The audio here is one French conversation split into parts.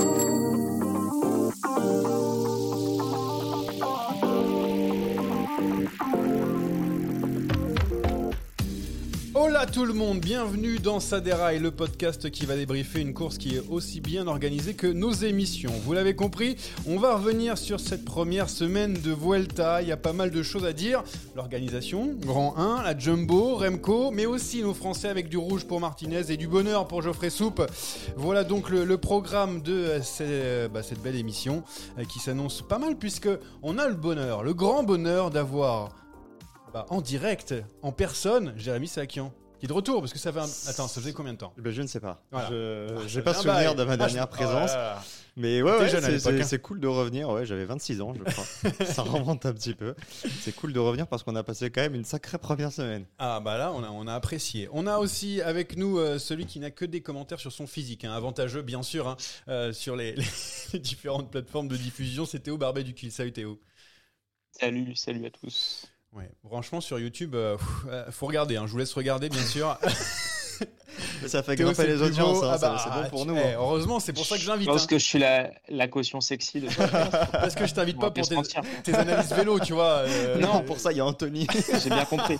Thank you. Hola tout le monde, bienvenue dans Sadera et le podcast qui va débriefer une course qui est aussi bien organisée que nos émissions. Vous l'avez compris, on va revenir sur cette première semaine de Vuelta. Il y a pas mal de choses à dire. L'organisation, Grand 1, la Jumbo, Remco, mais aussi nos Français avec du rouge pour Martinez et du bonheur pour Geoffrey Soupe. Voilà donc le, programme de euh, ces- bah, cette belle émission euh, qui s'annonce pas mal puisque on a le bonheur, le grand bonheur d'avoir bah, en direct, en personne, Jérémy Sakian. Qui est de retour, parce que ça fait un... Attends, ça faisait combien de temps Ben, je ne sais pas. Voilà. Je Ah, j'ai ça pas souvenir de ma Ah, dernière je- présence. Oh. Mais ouais, ouais, c'est- hein. c'est cool de revenir. Ouais, j'avais 26 ans, je crois. ça remonte un petit peu. C'est cool de revenir parce qu'on a passé quand même une sacrée première semaine. Ah bah là, on a, on a apprécié. On a aussi avec nous euh, celui qui n'a que des commentaires sur son physique, hein, avantageux bien sûr, hein, euh, sur les, les différentes plateformes de diffusion. C'est Théo Barbet du Kill. Salut Théo. Salut, salut à tous. Ouais, franchement sur YouTube, euh, euh, faut regarder. hein, je vous laisse regarder bien sûr. Ça fait Théo, grimper les audiences. hein, Ah bah, c'est bon pour tu- nous. eh, hein. heureusement, c'est pour ça que Je j'invite. pense hein. que je suis la, la caution sexy de Parce que je t'invite On pas pour tes, tes analyses vélo, tu vois. euh, Non, pour ça, il y a Anthony. J'ai bien compris.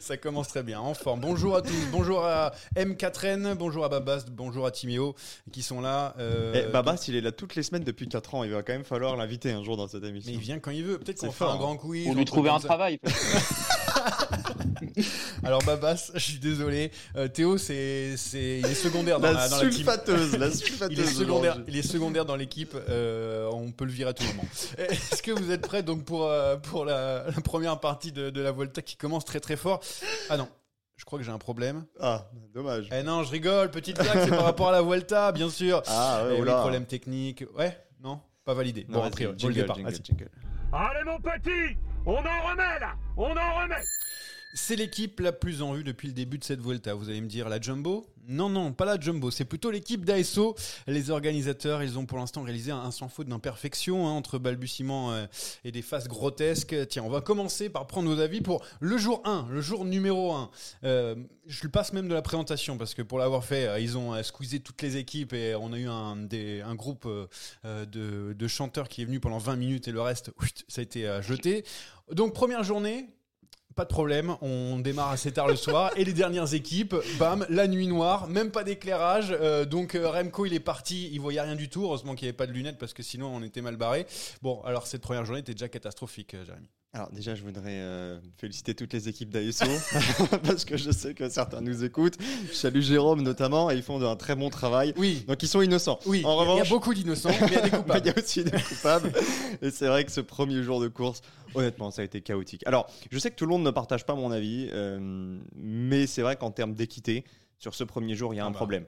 Ça commence très bien, en forme. Bonjour à tous, bonjour à M4N, bonjour à Babas, bonjour à Timéo qui sont là. euh, Eh, Babas, il est là toutes les semaines depuis 4 ans. Il va quand même falloir l'inviter un jour dans cette émission. mais il vient quand il veut. Peut-être C'est qu'on fait fort, un grand quiz. Ou un lui trouver un travail. Alors Babas, je suis désolé. Euh, Théo, c'est, c'est, il est secondaire dans la, La dans la team. sulfateuse, la sulfateuse. Il est secondaire, il est secondaire dans l'équipe. euh, on peut le virer à tout moment. Est-ce que vous êtes prêts donc pour euh, pour la, la première partie de, de la Volta qui commence très très fort? Ah non, je crois que j'ai un problème. Ah, dommage. Eh non, je rigole. Petite blague, c'est par rapport à la Volta, bien sûr. Ah, Eh ouais, oui, oula. problème technique. Ouais, non, pas validé. Non, bon, après, jingle, départ. jingle, jingle. Allez mon petit, on en remet là, on en remet. C'est l'équipe la plus en vue depuis le début de cette Vuelta. Vous allez me dire la Jumbo? Non, non, pas la Jumbo. C'est plutôt l'équipe d'ASO. Les organisateurs, ils ont pour l'instant réalisé un, sans faute d'imperfection hein, entre balbutiements euh, et des faces grotesques. Tiens, on va commencer par prendre nos avis pour le jour 1, le jour numéro 1. Euh, je le passe même de la présentation parce que pour l'avoir fait, euh, ils ont squeezé toutes les équipes et on a eu un, groupe de, de chanteurs qui est venu pendant 20 minutes et le reste, ça a été jeté. Donc première journée, pas de problème, on démarre assez tard le soir. Et les dernières équipes, bam, la nuit noire, même pas d'éclairage. euh, donc euh, Remco, il est parti, il voyait rien du tout. Heureusement qu'il n'y avait pas de lunettes parce que sinon on était mal barré. Bon, alors cette première journée était déjà catastrophique, euh, Jérémy. Alors déjà, je voudrais euh, féliciter toutes les équipes d'ASO parce que je sais que certains nous écoutent. Je salue Jérôme notamment et ils font un très bon travail. Oui, Donc ils sont innocents. oui, En il y a- il y a revanche, beaucoup d'innocents, mais il y a des il coupables. y a aussi des coupables. et c'est vrai que ce premier jour de course, honnêtement, ça a été chaotique. Alors, je sais que tout le monde ne partage pas mon avis, euh, mais c'est vrai qu'en termes d'équité, sur ce premier jour, il y a Ah un bah. problème.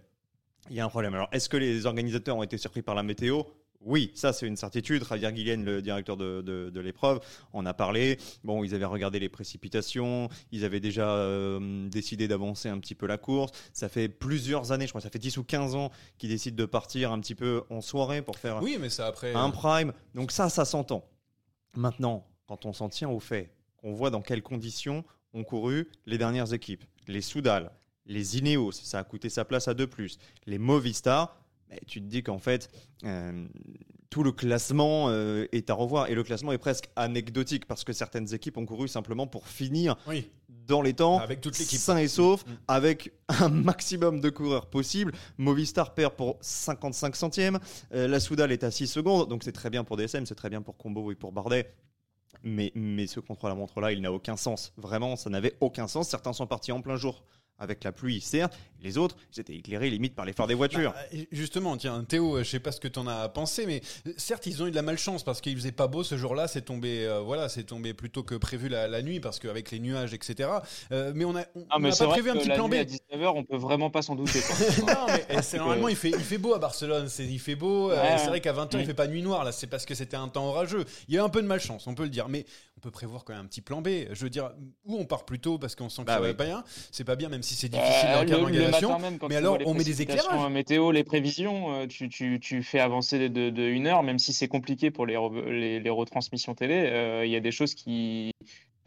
Il y a un problème. Alors, est-ce que les organisateurs ont été surpris par la météo? Oui, ça c'est une certitude. Javier Guillen, le directeur de, de- de l'épreuve, en a parlé. Bon, ils avaient regardé les précipitations, ils avaient déjà euh, décidé d'avancer un petit peu la course. Ça fait plusieurs années, je crois, ça fait 10 ou 15 ans qu'ils décident de partir un petit peu en soirée pour faire Oui, mais ça après. un euh, prime. Donc ça, ça s'entend. Maintenant, quand on s'en tient au fait qu'on voit dans quelles conditions ont couru les dernières équipes, les Soudal, les Ineos, ça a coûté sa place à deux plus, les Movistar, mais tu te dis qu'en fait, euh, tout le classement euh, est à revoir. Et le classement est presque anecdotique parce que certaines équipes ont couru simplement pour finir Oui. dans les temps, Avec toute l'équipe. sain et sauf, Mm. avec un maximum de coureurs possible. Movistar perd pour 55 centièmes. Euh, la Soudal est à 6 secondes, donc c'est très bien pour DSM, c'est très bien pour Combo et pour Bardet. Mais, mais ce contre-la-montre-là, il n'a aucun sens. Vraiment, ça n'avait aucun sens. Certains sont partis en plein jour avec la pluie, certes. Les autres, ils étaient éclairés limite par les phares des voitures. Bah, justement, tiens, Théo, euh, je sais pas ce que t'en as pensé, mais euh, certes, ils ont eu de la malchance parce qu'il faisait pas beau ce jour-là. C'est tombé, euh, voilà, c'est tombé plutôt que prévu la, la nuit parce qu'avec les nuages, etc. Euh, mais on a, on, Ah, on a pas prévu un petit la plan B. à 19h, on peut vraiment pas s'en douter. non, mais eh, c'est normalement il fait, il fait beau à Barcelone. C'est, il fait beau. euh, Ouais, c'est vrai qu'à 20h il Mm. fait pas nuit noire. Là, c'est parce que c'était un temps orageux. Il y a eu un peu de malchance, on peut le dire. Mais on peut prévoir quand même un petit plan B. Je veux dire, où on part plus tôt parce qu'on sent que Bah ça va oui. pas bien. C'est pas bien, même si c'est difficile Euh, avec la le, le organisation. matin même, quand mais alors, on met des éclairages. euh, météo, les prévisions, euh, tu, tu, tu fais avancer de, de une heure, même si c'est compliqué pour les, les, les retransmissions télé. euh, Il y a des choses qui.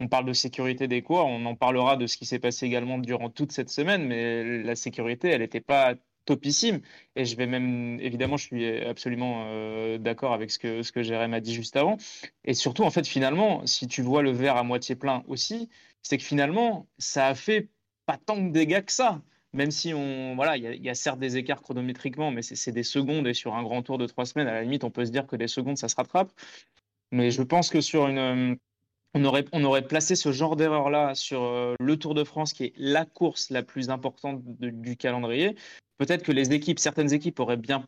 On parle de sécurité des cours, on en parlera de ce qui s'est passé également durant toute cette semaine, mais la sécurité, elle n'était pas topissime. Et je vais même, évidemment, je suis absolument euh, d'accord avec ce que, ce que Jérém a dit juste avant. Et surtout, en fait, finalement, si tu vois le verre à moitié plein aussi, c'est que finalement, ça a fait pas tant de dégâts que ça. Même si on, voilà, il y, a- certes des écarts chronométriquement, mais c'est des secondes et sur un grand tour de trois semaines, à la limite, on peut se dire que des secondes, ça se rattrape. Mais je pense que sur une, on aurait, on aurait placé ce genre d'erreur-là sur euh, le Tour de France, qui est la course la plus importante du calendrier. Peut-être que les équipes, certaines équipes auraient bien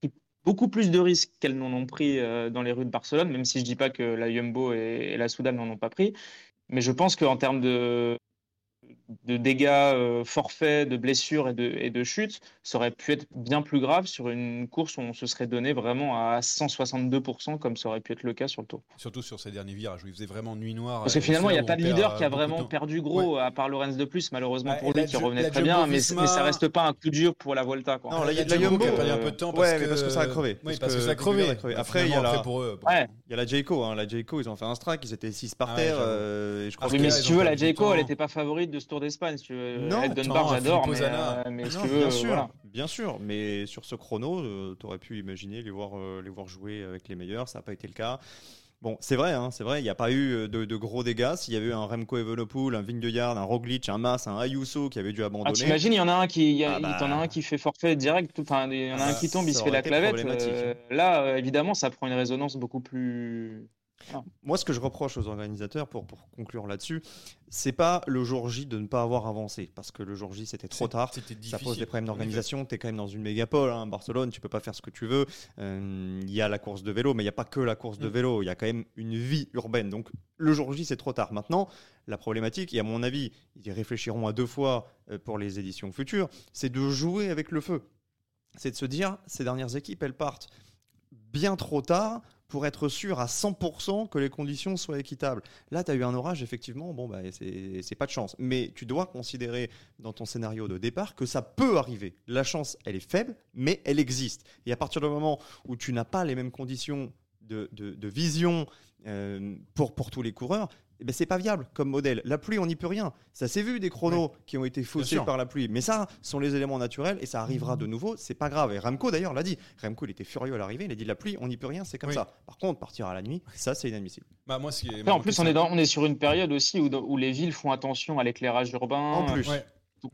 pris beaucoup plus de risques qu'elles n'en ont pris euh, dans les rues de Barcelone, même si je dis pas que la Jumbo et, la Soudal n'en ont pas pris. Mais je pense qu'en termes de, de dégâts euh, forfaits, de blessures et de, et de chutes, ça aurait pu être bien plus grave sur une course où on se serait donné vraiment à 162%, comme ça aurait pu être le cas sur le tour. Surtout sur ces derniers virages où il faisait vraiment nuit noire. Parce que Et finalement, il n'y là a pas de leader euh, qui a vraiment perdu gros, à part Lorenz de plus, malheureusement Ouais, pour lui, qui revenait très bien, mais, mais ça reste pas un coup dur pour la Volta. Quoi. Non, la, La la Jumbo qui a perdu un peu de temps parce ouais, mais que- parce que ça a crevé. Oui, parce que ça a crevé. a crevé. Après, il y a la, pour eux. bon. Ouais. il y a la Jayco. Hein. La Jayco, ils ont fait un strike. Ils étaient 6 par Ah terre. euh, et je crois que mais là, si tu veux, la Jayco, elle n'était pas favorite de ce Tour d'Espagne. Si tu veux. Non, Dunbar, j'adore, mais, euh, mais si Non, tu veux, bien euh, sûr, voilà. bien sûr, mais sur ce chrono, tu aurais pu imaginer les voir, euh, les voir jouer avec les meilleurs, ça n'a pas été le cas. Bon, c'est vrai, hein, c'est vrai, il n'y a pas eu euh, de, de gros dégâts. S'il y avait eu un Remco Evenepoel, un Vingegaard, un Roglic, un Mas, un Ayuso qui avait dû Ah, abandonner, t'imagines, il y en a un qui, y a- Ah bah. a un qui fait forfait direct, enfin, il y en a Ah un bah, qui tombe, il se fait la clavette. euh, là, euh, évidemment, ça prend une résonance beaucoup plus. Moi, ce que je reproche aux organisateurs, pour, pour conclure là-dessus, c'est pas le jour J de ne pas avoir avancé, parce que le jour J c'était trop tard. C'était Ça pose des problèmes d'organisation. Tu es quand même dans une mégapole, hein, Barcelone, tu peux pas faire ce que tu veux. Euh, Il y a la course de vélo, mais il n'y a pas que la course de Mm. vélo. Il y a quand même une vie urbaine. Donc le jour J, c'est trop tard. Maintenant, la problématique, et à mon avis, ils y réfléchiront à deux fois euh, pour les éditions futures, c'est de jouer avec le feu. C'est de se dire, ces dernières équipes, elles partent bien trop tard pour être sûr à 100% que les conditions soient équitables. Là, tu as eu un orage, effectivement, bon, bah, c'est pas de chance. Mais tu dois considérer dans ton scénario de départ que ça peut arriver. La chance, elle est faible, mais elle existe. Et à partir du moment où tu n'as pas les mêmes conditions de vision euh, pour, pour tous les coureurs, eh ben, c'est pas viable comme modèle. La pluie, on n'y peut rien. Ça s'est vu des chronos qui ont été faussés par la pluie. Mais ça, sont les éléments naturels et ça arrivera de nouveau. C'est pas grave. Et Remco, d'ailleurs, l'a dit. Remco, il était furieux à l'arrivée. Il a dit la pluie, on n'y peut rien, c'est comme Oui. ça. Par contre, partir à la nuit, ça, c'est inadmissible. Bah, moi, ce qui est Après, en plus, on est, dans, on est sur une période aussi où, où les villes font attention à l'éclairage urbain. En plus. Ouais.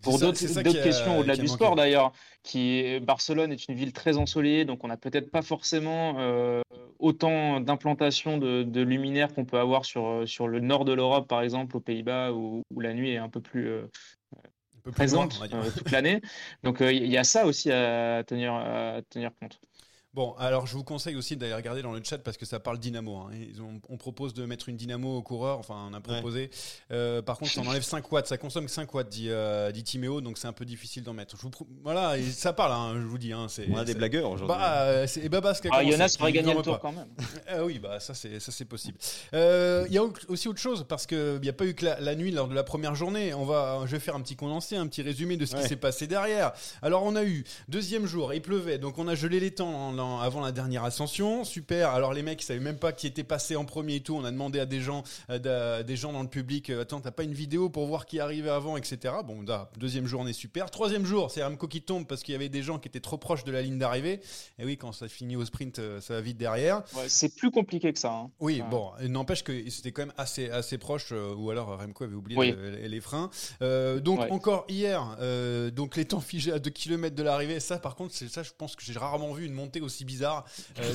Pour d'autres questions au-delà du sport d'ailleurs, qui Barcelone est une ville très ensoleillée, donc on n'a peut-être pas forcément euh, autant d'implantation de, de luminaires qu'on peut avoir sur, euh, sur le nord de l'Europe, par exemple, aux Pays-Bas, où, où la nuit est un peu plus euh, Un peu plus présente loin, toute l'année. Donc il y a ça aussi à tenir, à tenir compte. Bon, alors je vous conseille aussi d'aller regarder dans le chat parce que ça parle dynamo. hein. Ils ont- on propose de mettre une dynamo au coureur, enfin on a proposé. Euh, par contre, ça en enlève 5 watts, ça consomme que 5 watts, dit, euh, dit Timéo, donc c'est un peu difficile d'en mettre. Je vous pro- voilà, et ça parle, hein, je vous dis. Hein, c'est- On a des blagueurs aujourd'hui. Bah, euh, c'est et Babas qui a Ah, Jonas aurait gagné le tour pas. quand même. Ah oui, bah ça c'est ça c'est possible. Euh, Il y a au- aussi autre chose parce que il n'y a pas eu que la, la nuit lors de la première journée. On va, je vais faire un petit condensé, un petit résumé de ce Ouais. qui s'est passé derrière. Alors on a eu deuxième jour, il pleuvait, donc on a gelé les temps en- avant la dernière ascension. Super. Alors les mecs ils savaient même pas qui était passé en premier et tout. On a demandé à des gens, euh, d'a- des gens dans le public, euh, attends t'as pas une vidéo pour voir qui arrivait avant, etc. Bon, là, deuxième journée super. Troisième jour, c'est Ramco qui tombe parce qu'il y avait des gens qui étaient trop proches de la ligne d'arrivée. Et oui, quand ça finit au sprint, euh, ça va vite derrière. Ouais, c'est plus compliqué que ça. hein. Oui, Ouais. bon, n'empêche que c'était quand même assez, assez proche, euh, ou alors Remco avait oublié Oui. les freins. Euh, donc Ouais. encore hier, euh, donc les temps figés à 2 km de l'arrivée, ça par contre, c'est ça, je pense que j'ai rarement vu une montée aussi bizarre.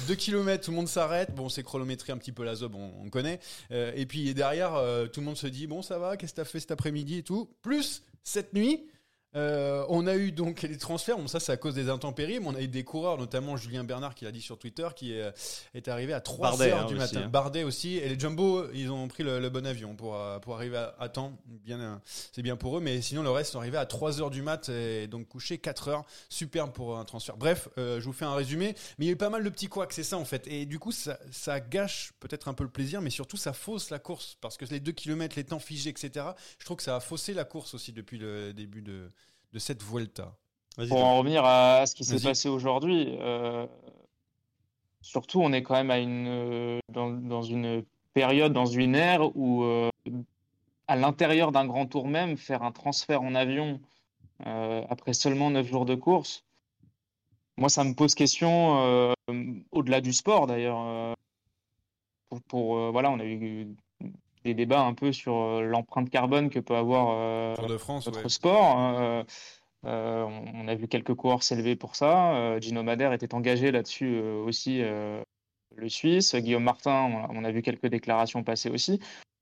2 km, tout le monde s'arrête, bon, c'est chronométré un petit peu la zob, on, on connaît. Euh, et puis derrière, euh, tout le monde se dit, bon, ça va, qu'est-ce que t'as fait cet après-midi et tout. Plus, cette nuit, euh, on a eu donc les transferts, bon ça c'est à cause des intempéries, mais on a eu des coureurs, notamment Julien Bernard qui l'a dit sur Twitter, qui est, est arrivé à 3 Bardet, heures hein, du aussi, matin. hein. Bardet aussi, et les Jumbo, ils ont pris le, le bon avion pour, euh, pour arriver à, à temps, bien, euh, c'est bien pour eux, mais sinon le reste sont arrivés à 3 heures du mat, et donc couché 4 heures, superbe pour un transfert. Bref, euh, je vous fais un résumé, mais il y a eu pas mal de petits couacs, c'est ça en fait, et du coup ça, ça gâche peut-être un peu le plaisir, mais surtout ça fausse la course, parce que les 2 km, les temps figés, etc., je trouve que ça a faussé la course aussi depuis le début de, de cette Vuelta. Pour en revenir à ce qui s'est passé aujourd'hui, euh, surtout on est quand même à une, euh, dans, dans une période, dans une ère où euh, à l'intérieur d'un grand tour même, faire un transfert en avion euh, après seulement 9 jours de course, moi ça me pose question euh, au-delà du sport d'ailleurs. euh, pour, pour, euh, voilà, on a eu des débats un peu sur euh, l'empreinte carbone que peut avoir euh, Tour de France, notre ouais. sport. hein, euh, on a vu quelques coureurs s'élever pour ça. Euh, Gino Madère était engagé là-dessus euh, aussi, le Suisse. Guillaume Martin, on a, on a vu quelques déclarations passer aussi.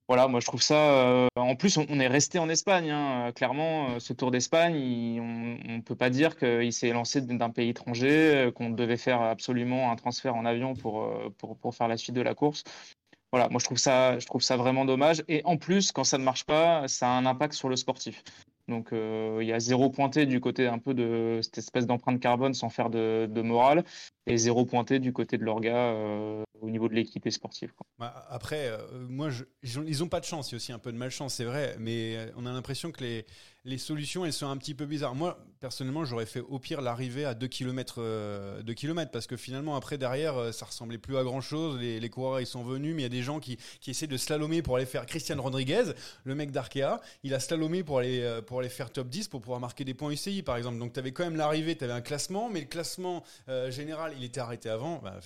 Voilà, moi je trouve ça. en plus, on, on est resté en Espagne. hein, clairement, ce Tour d'Espagne, il- on ne peut pas dire qu'il s'est lancé d'un pays étranger, qu'on devait faire absolument un transfert en avion pour, pour, pour faire la suite de la course. Voilà, moi je trouve ça, je trouve ça vraiment dommage. Et en plus, quand ça ne marche pas, ça a un impact sur le sportif. Donc euh, il y a zéro pointé du côté un peu de cette espèce d'empreinte carbone sans faire de, morale, et zéro pointé du côté de l'orga euh, au niveau de l'équité sportive. quoi. Bah, après, euh, moi, ils, ont, ils ont pas de chance. Il y a aussi un peu de malchance, c'est vrai. Mais euh, on a l'impression que les, les solutions, elles sont un petit peu bizarres. Moi, personnellement, j'aurais fait au pire l'arrivée à 2 km, kilomètres parce que finalement, après, derrière, euh, ça ressemblait plus à grand chose. Les, coureurs, ils sont venus, mais il y a des gens qui, qui essaient de slalomer pour aller faire Christian Rodriguez, le mec d'Arkea. Il a slalomé pour aller, euh, pour aller faire top 10 pour pouvoir marquer des points UCI, par exemple. Donc, tu avais quand même l'arrivée, tu avais un classement, mais le classement euh, général, il était arrêté avant. Bah,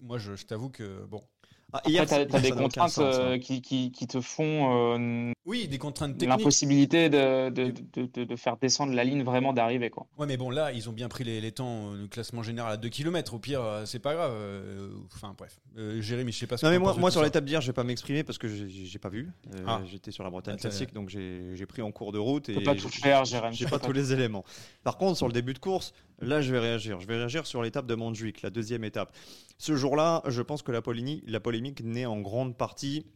moi, je, je t'avoue que, bon. Ah, Après, tu as, des contraintes sens, euh, qui, qui, qui te font euh, Oui, des contraintes techniques. l'impossibilité de, de, de, de- de faire descendre la ligne vraiment d'arrivée. quoi. Ouais, mais bon, là, ils ont bien pris les, les temps euh, du classement général à 2 km. Au pire, c'est pas grave. Enfin, bref. Euh, Jérémy, je sais pas ce Non que mais moi, moi sur l'étape d'hier, je vais pas m'exprimer parce que j'ai- pas vu. Euh, Ah. J'étais sur la Bretagne Ah, classique, donc j'ai pris en cours de route Tu et peux pas tout j'ai- faire, Jérém. J'ai pas tous les éléments. Par contre, sur le début de course, là, je vais réagir. Je vais réagir sur l'étape de Montjuic, la deuxième étape. Ce jour-là, je pense que la, polémique- la polémique naît en grande partie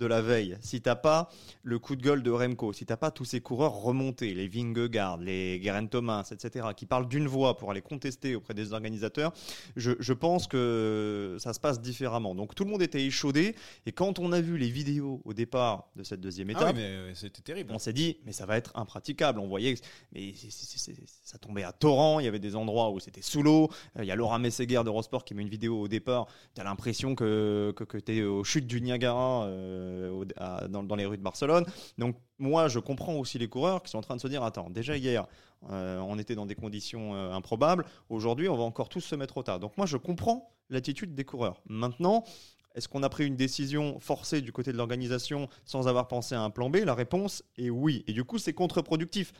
de la veille. Si t'as pas le coup de gueule de Remco, si t'as pas tous ces coureurs remontés, les Vingegaard, les Geraint Thomas, etc., qui parlent d'une voix pour aller contester auprès des organisateurs, je, je pense que ça se passe différemment. Donc tout le monde était échaudé, et quand on a vu les vidéos au départ de cette deuxième Ah étape, oui, euh, c'était terrible. on s'est dit, mais ça va être impraticable. On voyait, que- mais ça tombait à torrent. Il y avait des endroits où c'était sous l'eau. Euh, Il y a Laura Messeguer de Rosport qui met une vidéo au départ. T'as l'impression que, que, que t'es aux chutes du Niagara euh, dans, dans les rues de Barcelone. Donc, moi, je comprends aussi les coureurs qui sont en train de se dire, attends, déjà hier, euh, on était dans des conditions euh, improbables. Aujourd'hui, on va encore tous se mettre au tas. Donc, moi, je comprends l'attitude des coureurs. Maintenant, est-ce qu'on a pris une décision forcée du côté de l'organisation sans avoir pensé à un plan B? La réponse est oui. Et du coup, c'est contre-productif.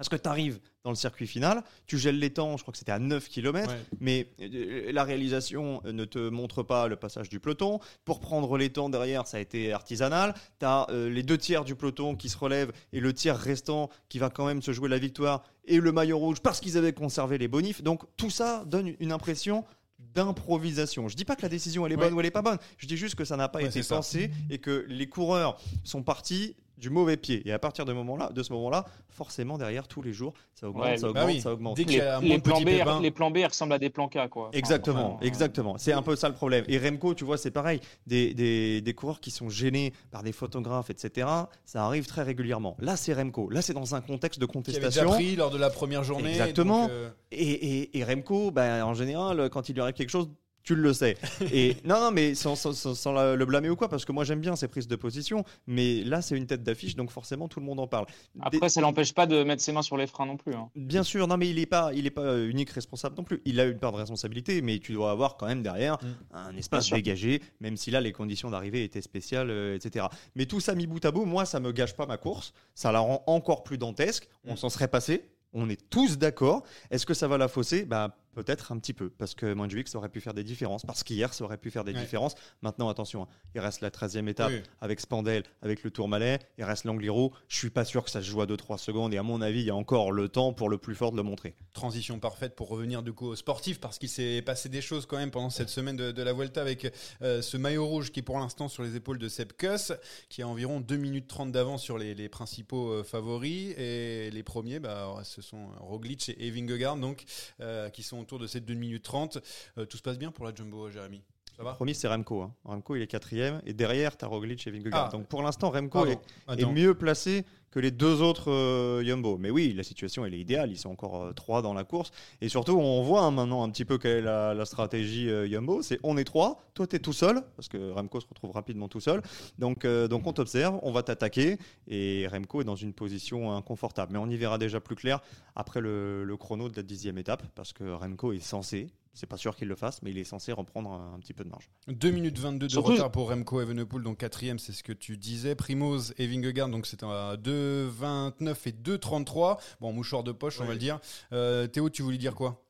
Parce que tu arrives dans le circuit final, tu gèles les temps, je crois que c'était à 9 km, Ouais. mais euh, la réalisation ne te montre pas le passage du peloton. Pour prendre les temps derrière, ça a été artisanal. Tu as les deux tiers du peloton qui se relèvent et le tiers restant qui va quand même se jouer la victoire et le maillot rouge parce qu'ils avaient conservé les bonifs. Donc tout ça donne une impression d'improvisation. Je dis pas que la décision elle est Ouais. bonne ou elle est pas bonne. Je dis juste que ça n'a pas Ouais, été pensé et que les coureurs sont partis du mauvais pied. Et à partir de, ce moment-là, forcément derrière tous les jours, ça augmente, Ouais, ça bah augmente, oui. ça augmente. Dès un Les, plans B, pépins. les plans B ressemblent à des plans K, quoi. Enfin, Exactement, vraiment, exactement. C'est un peu ça le problème. Et Remco, tu vois, c'est pareil. Des, des, des coureurs qui sont gênés par des photographes, etc., ça arrive très régulièrement. Là, c'est Remco. Là, c'est dans un contexte de Qui avait déjà contestation. pris lors de la première journée. Exactement. donc, euh, Et, et, et Remco, ben, en général, quand il lui arrive quelque chose, tu le sais. Et non, non, mais sans, sans- sans- sans la- le blâmer ou quoi, parce que moi j'aime bien ces prises de position, mais là c'est une tête d'affiche, donc forcément tout le monde en parle. Des- Après, ça l'empêche pas de mettre ses mains sur les freins non plus. hein. Bien sûr, non, mais il n'est pas, il est pas euh, unique responsable non plus. Il a une part de responsabilité, mais tu dois avoir quand même derrière Mm. un espace dégagé, même si là les conditions d'arrivée étaient spéciales, euh, etc. Mais tout ça mis bout à bout, moi ça me gâche pas ma course, ça la rend encore plus dantesque. On Mm. s'en serait passé. On est tous d'accord. Est-ce que ça va la fausser? Bah peut-être un petit peu, parce que Montjuic ça aurait pu faire des différences, parce qu'hier ça aurait pu faire des Ouais. différences. Maintenant attention, hein, il reste la 13e étape oui. avec Spandel, avec le Tourmalet, il reste l'Angliru. Je suis pas sûr que ça se joue à 2-3 secondes et à mon avis, il y a encore le temps pour le plus fort de le montrer. transition parfaite pour revenir du coup au sportif parce qu'il s'est passé des choses quand même pendant cette semaine de, de la Vuelta avec euh, ce maillot rouge qui est pour l'instant sur les épaules de Seb Kuss qui a environ 2 minutes 30 d'avance sur les, les principaux euh, favoris et les premiers bah, ce sont Roglic et et Vingegaard donc euh, qui sont autour de ces 2 minutes 30 Euh, tout se passe bien pour la Jumbo Jérémy? Ça va Promis, c'est Remco. hein. Remco, il est quatrième. Et derrière, tu as Roglic et Vingegaard. Ah. Donc pour l'instant, Remco est, est Attends. mieux placé que les deux autres euh, Jumbo. Mais oui, la situation, elle est idéale. Ils sont encore euh, trois dans la course. Et surtout, on voit hein, maintenant un petit peu quelle est la, la stratégie euh, Jumbo. C'est on est trois, toi, tu es tout seul, parce que Remco se retrouve rapidement tout seul. Donc, euh, donc on t'observe, on va t'attaquer. Et Remco est dans une position inconfortable. Mais on y verra déjà plus clair après le, le chrono de la dixième étape, parce que Remco est censé, c'est pas sûr qu'il le fasse, mais il est censé reprendre un, un petit peu de marge. 2 minutes 22 de Surtout- retard pour Remco Evenepoel, donc quatrième, c'est ce que tu disais. Primoz et Vingegaard, donc c'est à 2,29 et 2,33. Bon, mouchoir de poche, on va le dire. Euh, Théo, tu voulais dire quoi?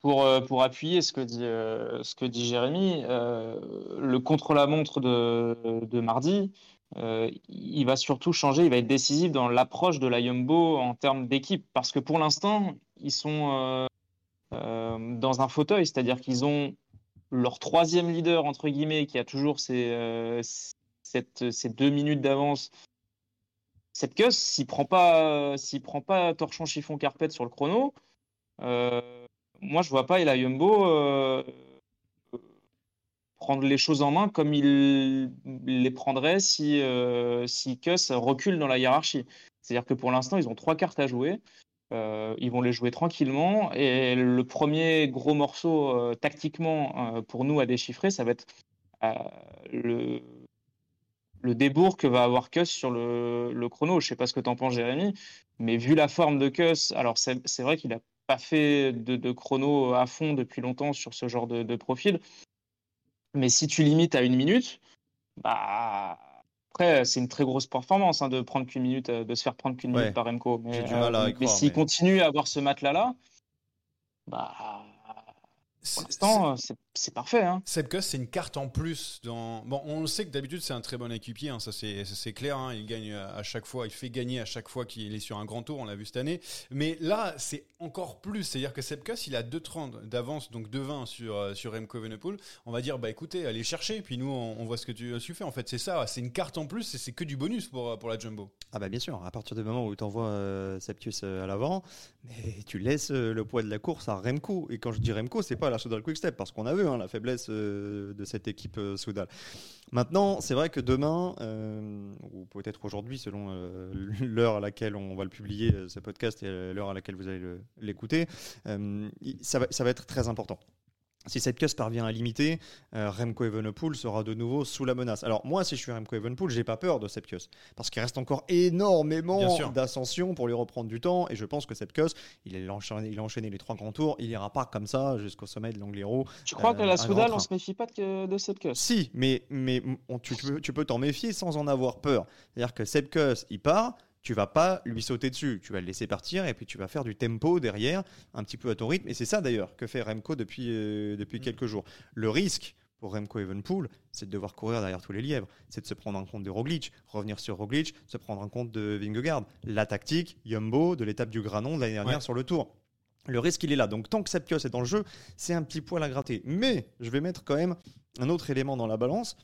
Pour, euh, pour appuyer ce que dit, euh, ce que dit Jérémy, euh, le contre-la-montre de, de mardi, euh, il va surtout changer, il va être décisif dans l'approche de la Jumbo en termes d'équipe. Parce que pour l'instant, ils sont euh, dans un fauteuil, c'est-à-dire qu'ils ont leur troisième leader, entre guillemets, qui a toujours ces, euh, deux minutes d'avance. Cette queue, s'il prend pas, s'il prend pas torchon chiffon carpette sur le chrono, euh, moi je vois pas la Jumbo euh, prendre les choses en main comme il les prendrait si euh, recule dans la hiérarchie. C'est-à-dire que pour l'instant ils ont trois cartes à jouer. Euh, ils vont les jouer tranquillement et le premier gros morceau euh, tactiquement euh, pour nous à déchiffrer, ça va être le le débours que va avoir Kuss sur le, le chrono. Je sais pas ce que tu en penses, Jérémy, mais vu la forme de Kuss, alors c'est vrai qu'il a pas fait de, de chrono à fond depuis longtemps sur ce genre de profil, mais si tu limites à une minute, bah après c'est une très grosse performance hein, de prendre qu'une minute, euh, de se faire prendre qu'une Ouais. minute par Remco. Mais, y mais s'il mais- continue à avoir ce matelas là, bah pour l'instant euh, c'est c'est parfait. Hein. Seb Kuss, c'est une carte en plus. Dans... Bon, on le sait que d'habitude, c'est un très bon équipier, hein, ça c'est clair. hein, il gagne à chaque fois, il fait gagner à chaque fois qu'il est sur un grand tour, on l'a vu cette année. Mais là, c'est encore plus. C'est-à-dire que Seb Kuss, il a 2,30 d'avance, donc 2,20 sur, euh, sur Remco Evenepoel. On va dire, bah écoutez, allez chercher, puis nous, on, on voit ce que tu, tu fais. En fait, c'est ça, c'est une carte en plus et c'est que du bonus pour, pour la Jumbo. Ah bah bien sûr, à partir du moment où tu envoies euh, Septius euh, à l'avant, mais tu laisses euh, le poids de la course à Remco. Et quand je dis Remco, c'est pas la Soudal Quick Step, parce qu'on a vu hein, la faiblesse euh, de cette équipe euh, Soudal. Maintenant, c'est vrai que demain, euh, ou peut-être aujourd'hui, selon l'heure à laquelle on va le publier, ce podcast, et l'heure à laquelle vous allez le- l'écouter, ça va être très important. Si Sepkus parvient à limiter, euh, Remco Evenepoel sera de nouveau sous la menace. Alors moi, si je suis Remco Evenepoel, j'ai pas peur de Sepkus parce qu'il reste encore énormément d'ascension pour lui reprendre du temps. Et je pense que Sepkus, il a enchaîné, il a enchaîné les trois grands tours, il ira pas comme ça jusqu'au sommet de l'Angliru. Tu crois Euh, que la grand Soudal, on se méfie pas de, de cette queue Si, mais, mais on- tu peux t'en méfier sans en avoir peur. C'est-à-dire que Sepkus, il part, tu vas pas lui sauter dessus, tu vas le laisser partir et puis tu vas faire du tempo derrière, un petit peu à ton rythme. Et c'est ça d'ailleurs que fait Remco depuis, euh, depuis quelques jours. Le risque pour Remco Evenpool, c'est de devoir courir derrière tous les lièvres, c'est de se prendre en compte de Roglic, revenir sur Roglic, se prendre en compte de Vingegaard. La tactique, Jumbo, de l'étape du Granon de l'année dernière Ouais. sur le Tour. Le risque, il est là. Donc, tant que Sepkios est dans le jeu, c'est un petit poil à gratter. Mais je vais mettre quand même un autre élément dans la balance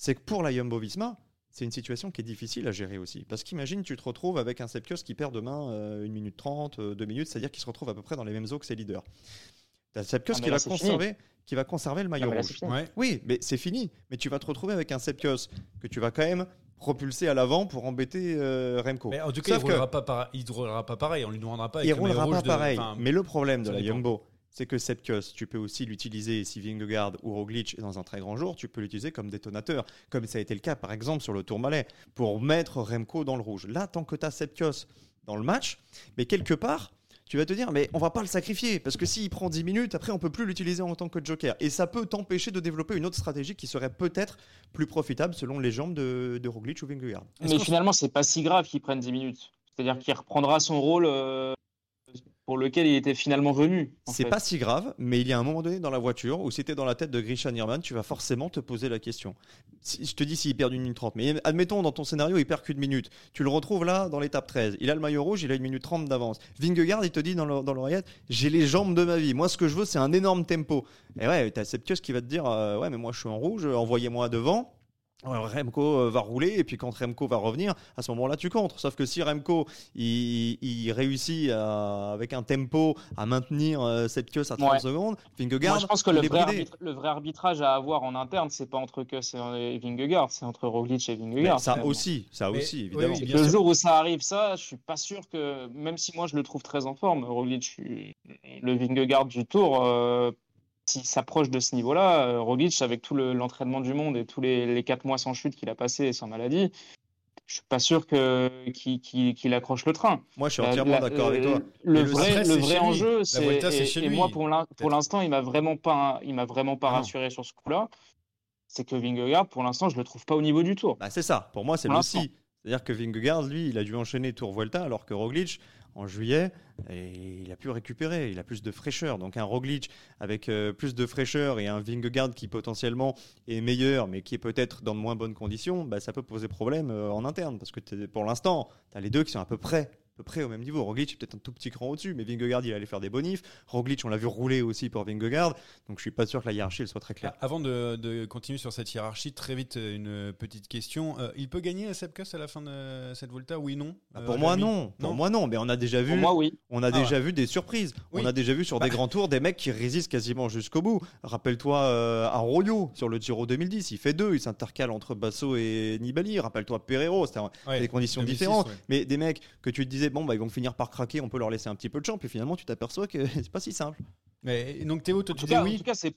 c'est que pour la Jumbo Visma, c'est une situation qui est difficile à gérer aussi. Parce qu'imagine, tu te retrouves avec un Sepkios qui perd demain euh, 1 minute 30, 2 minutes, c'est-à-dire qu'il se retrouve à peu près dans les mêmes eaux que ses leaders. T'as Sepkios Ah, qui, va conserver, qui va conserver le maillot Ah, rouge. Ouais. Oui, mais c'est fini. Mais tu vas te retrouver avec un Sepkios que tu vas quand même propulser à l'avant pour embêter euh, Remco. Mais en tout cas, Sauf il que- roulera pas, pareil. On lui demandera pas. avec il roulera pas rouge de- pareil. enfin, mais le problème de la dépend. C'est que Sepkus, tu peux aussi l'utiliser si Vingegaard ou Roglic est dans un très grand jour, tu peux l'utiliser comme détonateur, comme ça a été le cas par exemple sur le Tour Malais, pour mettre Remco dans le rouge. Là, tant que tu as dans le match, mais quelque part, tu vas te dire, mais on va pas le sacrifier, parce que s'il prend 10 minutes, après on peut plus l'utiliser en tant que joker. Et ça peut t'empêcher de développer une autre stratégie qui serait peut-être plus profitable selon les jambes de, de Roglic ou Vingegaard. Mais finalement, c'est pas si grave qu'il prenne 10 minutes. C'est-à-dire qu'il reprendra son rôle euh, pour lequel il était finalement venu. en C'est pas si grave, mais il y a un moment donné dans la voiture où si t'es dans la tête de Grisha Nirman, tu vas forcément te poser la question. Si- je te dis s'il perd une minute 30, mais admettons dans ton scénario, il perd qu'une minute. Tu le retrouves là dans l'étape 13. Il a le maillot rouge, il a une minute 30 d'avance. Vingegaard, il te dit dans l'oreillette J'ai les jambes de ma vie. Moi, ce que je veux, c'est un énorme tempo. Et ouais, t'as Septius qui va te dire euh, Ouais, mais moi, je suis en rouge, envoyez-moi devant. Remco euh, va rouler et puis quand Remco va revenir, à ce moment-là tu contres. Sauf que si Remco il, il réussit à- avec un tempo à maintenir euh, cette queue à 30 Ouais. secondes, Vingegaard, Moi, je pense que le vrai, bridé. arbitre- le vrai arbitrage à avoir en interne, c'est pas entre Kuss et Vingegaard, c'est entre Roglic et Mais Vingegaard. ça finalement. aussi, ça Mais- aussi évidemment. oui, C'est que le sûr. jour où ça arrive, ça, je suis pas sûr que, même si moi je le trouve très en forme, Roglic, je- le Vingegaard du Tour, euh, s'il s'approche de ce niveau-là, euh, Roglic, avec tout le- l'entraînement du monde et tous les, les quatre mois sans chute qu'il a passé et sans maladie, je suis pas sûr que qu'il accroche le train. Moi je suis La- entièrement d'accord avec euh, toi. Le vrai, stress, le vrai enjeu, c'est et, et moi pour l'instant, il m'a vraiment pas, il m'a vraiment pas Ah non. rassuré sur ce coup-là. C'est que Vingegaard, pour l'instant, je le trouve pas au niveau du Tour. Bah, c'est ça, pour moi c'est le si. C'est-à-dire que Vingegaard, lui, il a dû enchaîner Tour Vuelta alors que Roglic, en juillet, et il a pu récupérer, il a plus de fraîcheur. Donc un Roglic avec euh, plus de fraîcheur et un Vingegaard qui potentiellement est meilleur mais qui est peut-être dans de moins bonnes conditions, bah, ça peut poser problème euh, en interne parce que pour l'instant, tu as les deux qui sont à peu près peu près au même niveau. Roglic est peut-être un tout petit cran au-dessus, mais Vingegaard il allait faire des bonifs. Roglic on l'a vu rouler aussi pour Vingegaard, donc je suis pas sûr que la hiérarchie elle soit très claire. Ah, Avant de, de continuer sur cette hiérarchie, très vite euh, une petite question. Euh, il peut gagner Sepkus à la fin de cette Volta Oui, non? Bah, Euh, pour moi non, pour Non. moi non, mais on a déjà vu Pour moi, oui. On a Ah déjà vu des surprises. Oui. On a déjà vu sur des Bah. grands tours des mecs qui résistent quasiment jusqu'au bout. Rappelle-toi euh, Arroyo sur le Giro 2010, il fait deux, il s'intercale entre Basso et Nibali. Rappelle-toi Pereiro, c'était Ouais, des conditions 2006, différentes. ouais. Mais des mecs que tu te disais, bon, bah, ils vont finir par craquer, on peut leur laisser un petit peu de champ. Puis finalement, tu t'aperçois que c'est pas si simple. Mais, donc Théo, toi tu dis cas, en oui tout cas, c'est,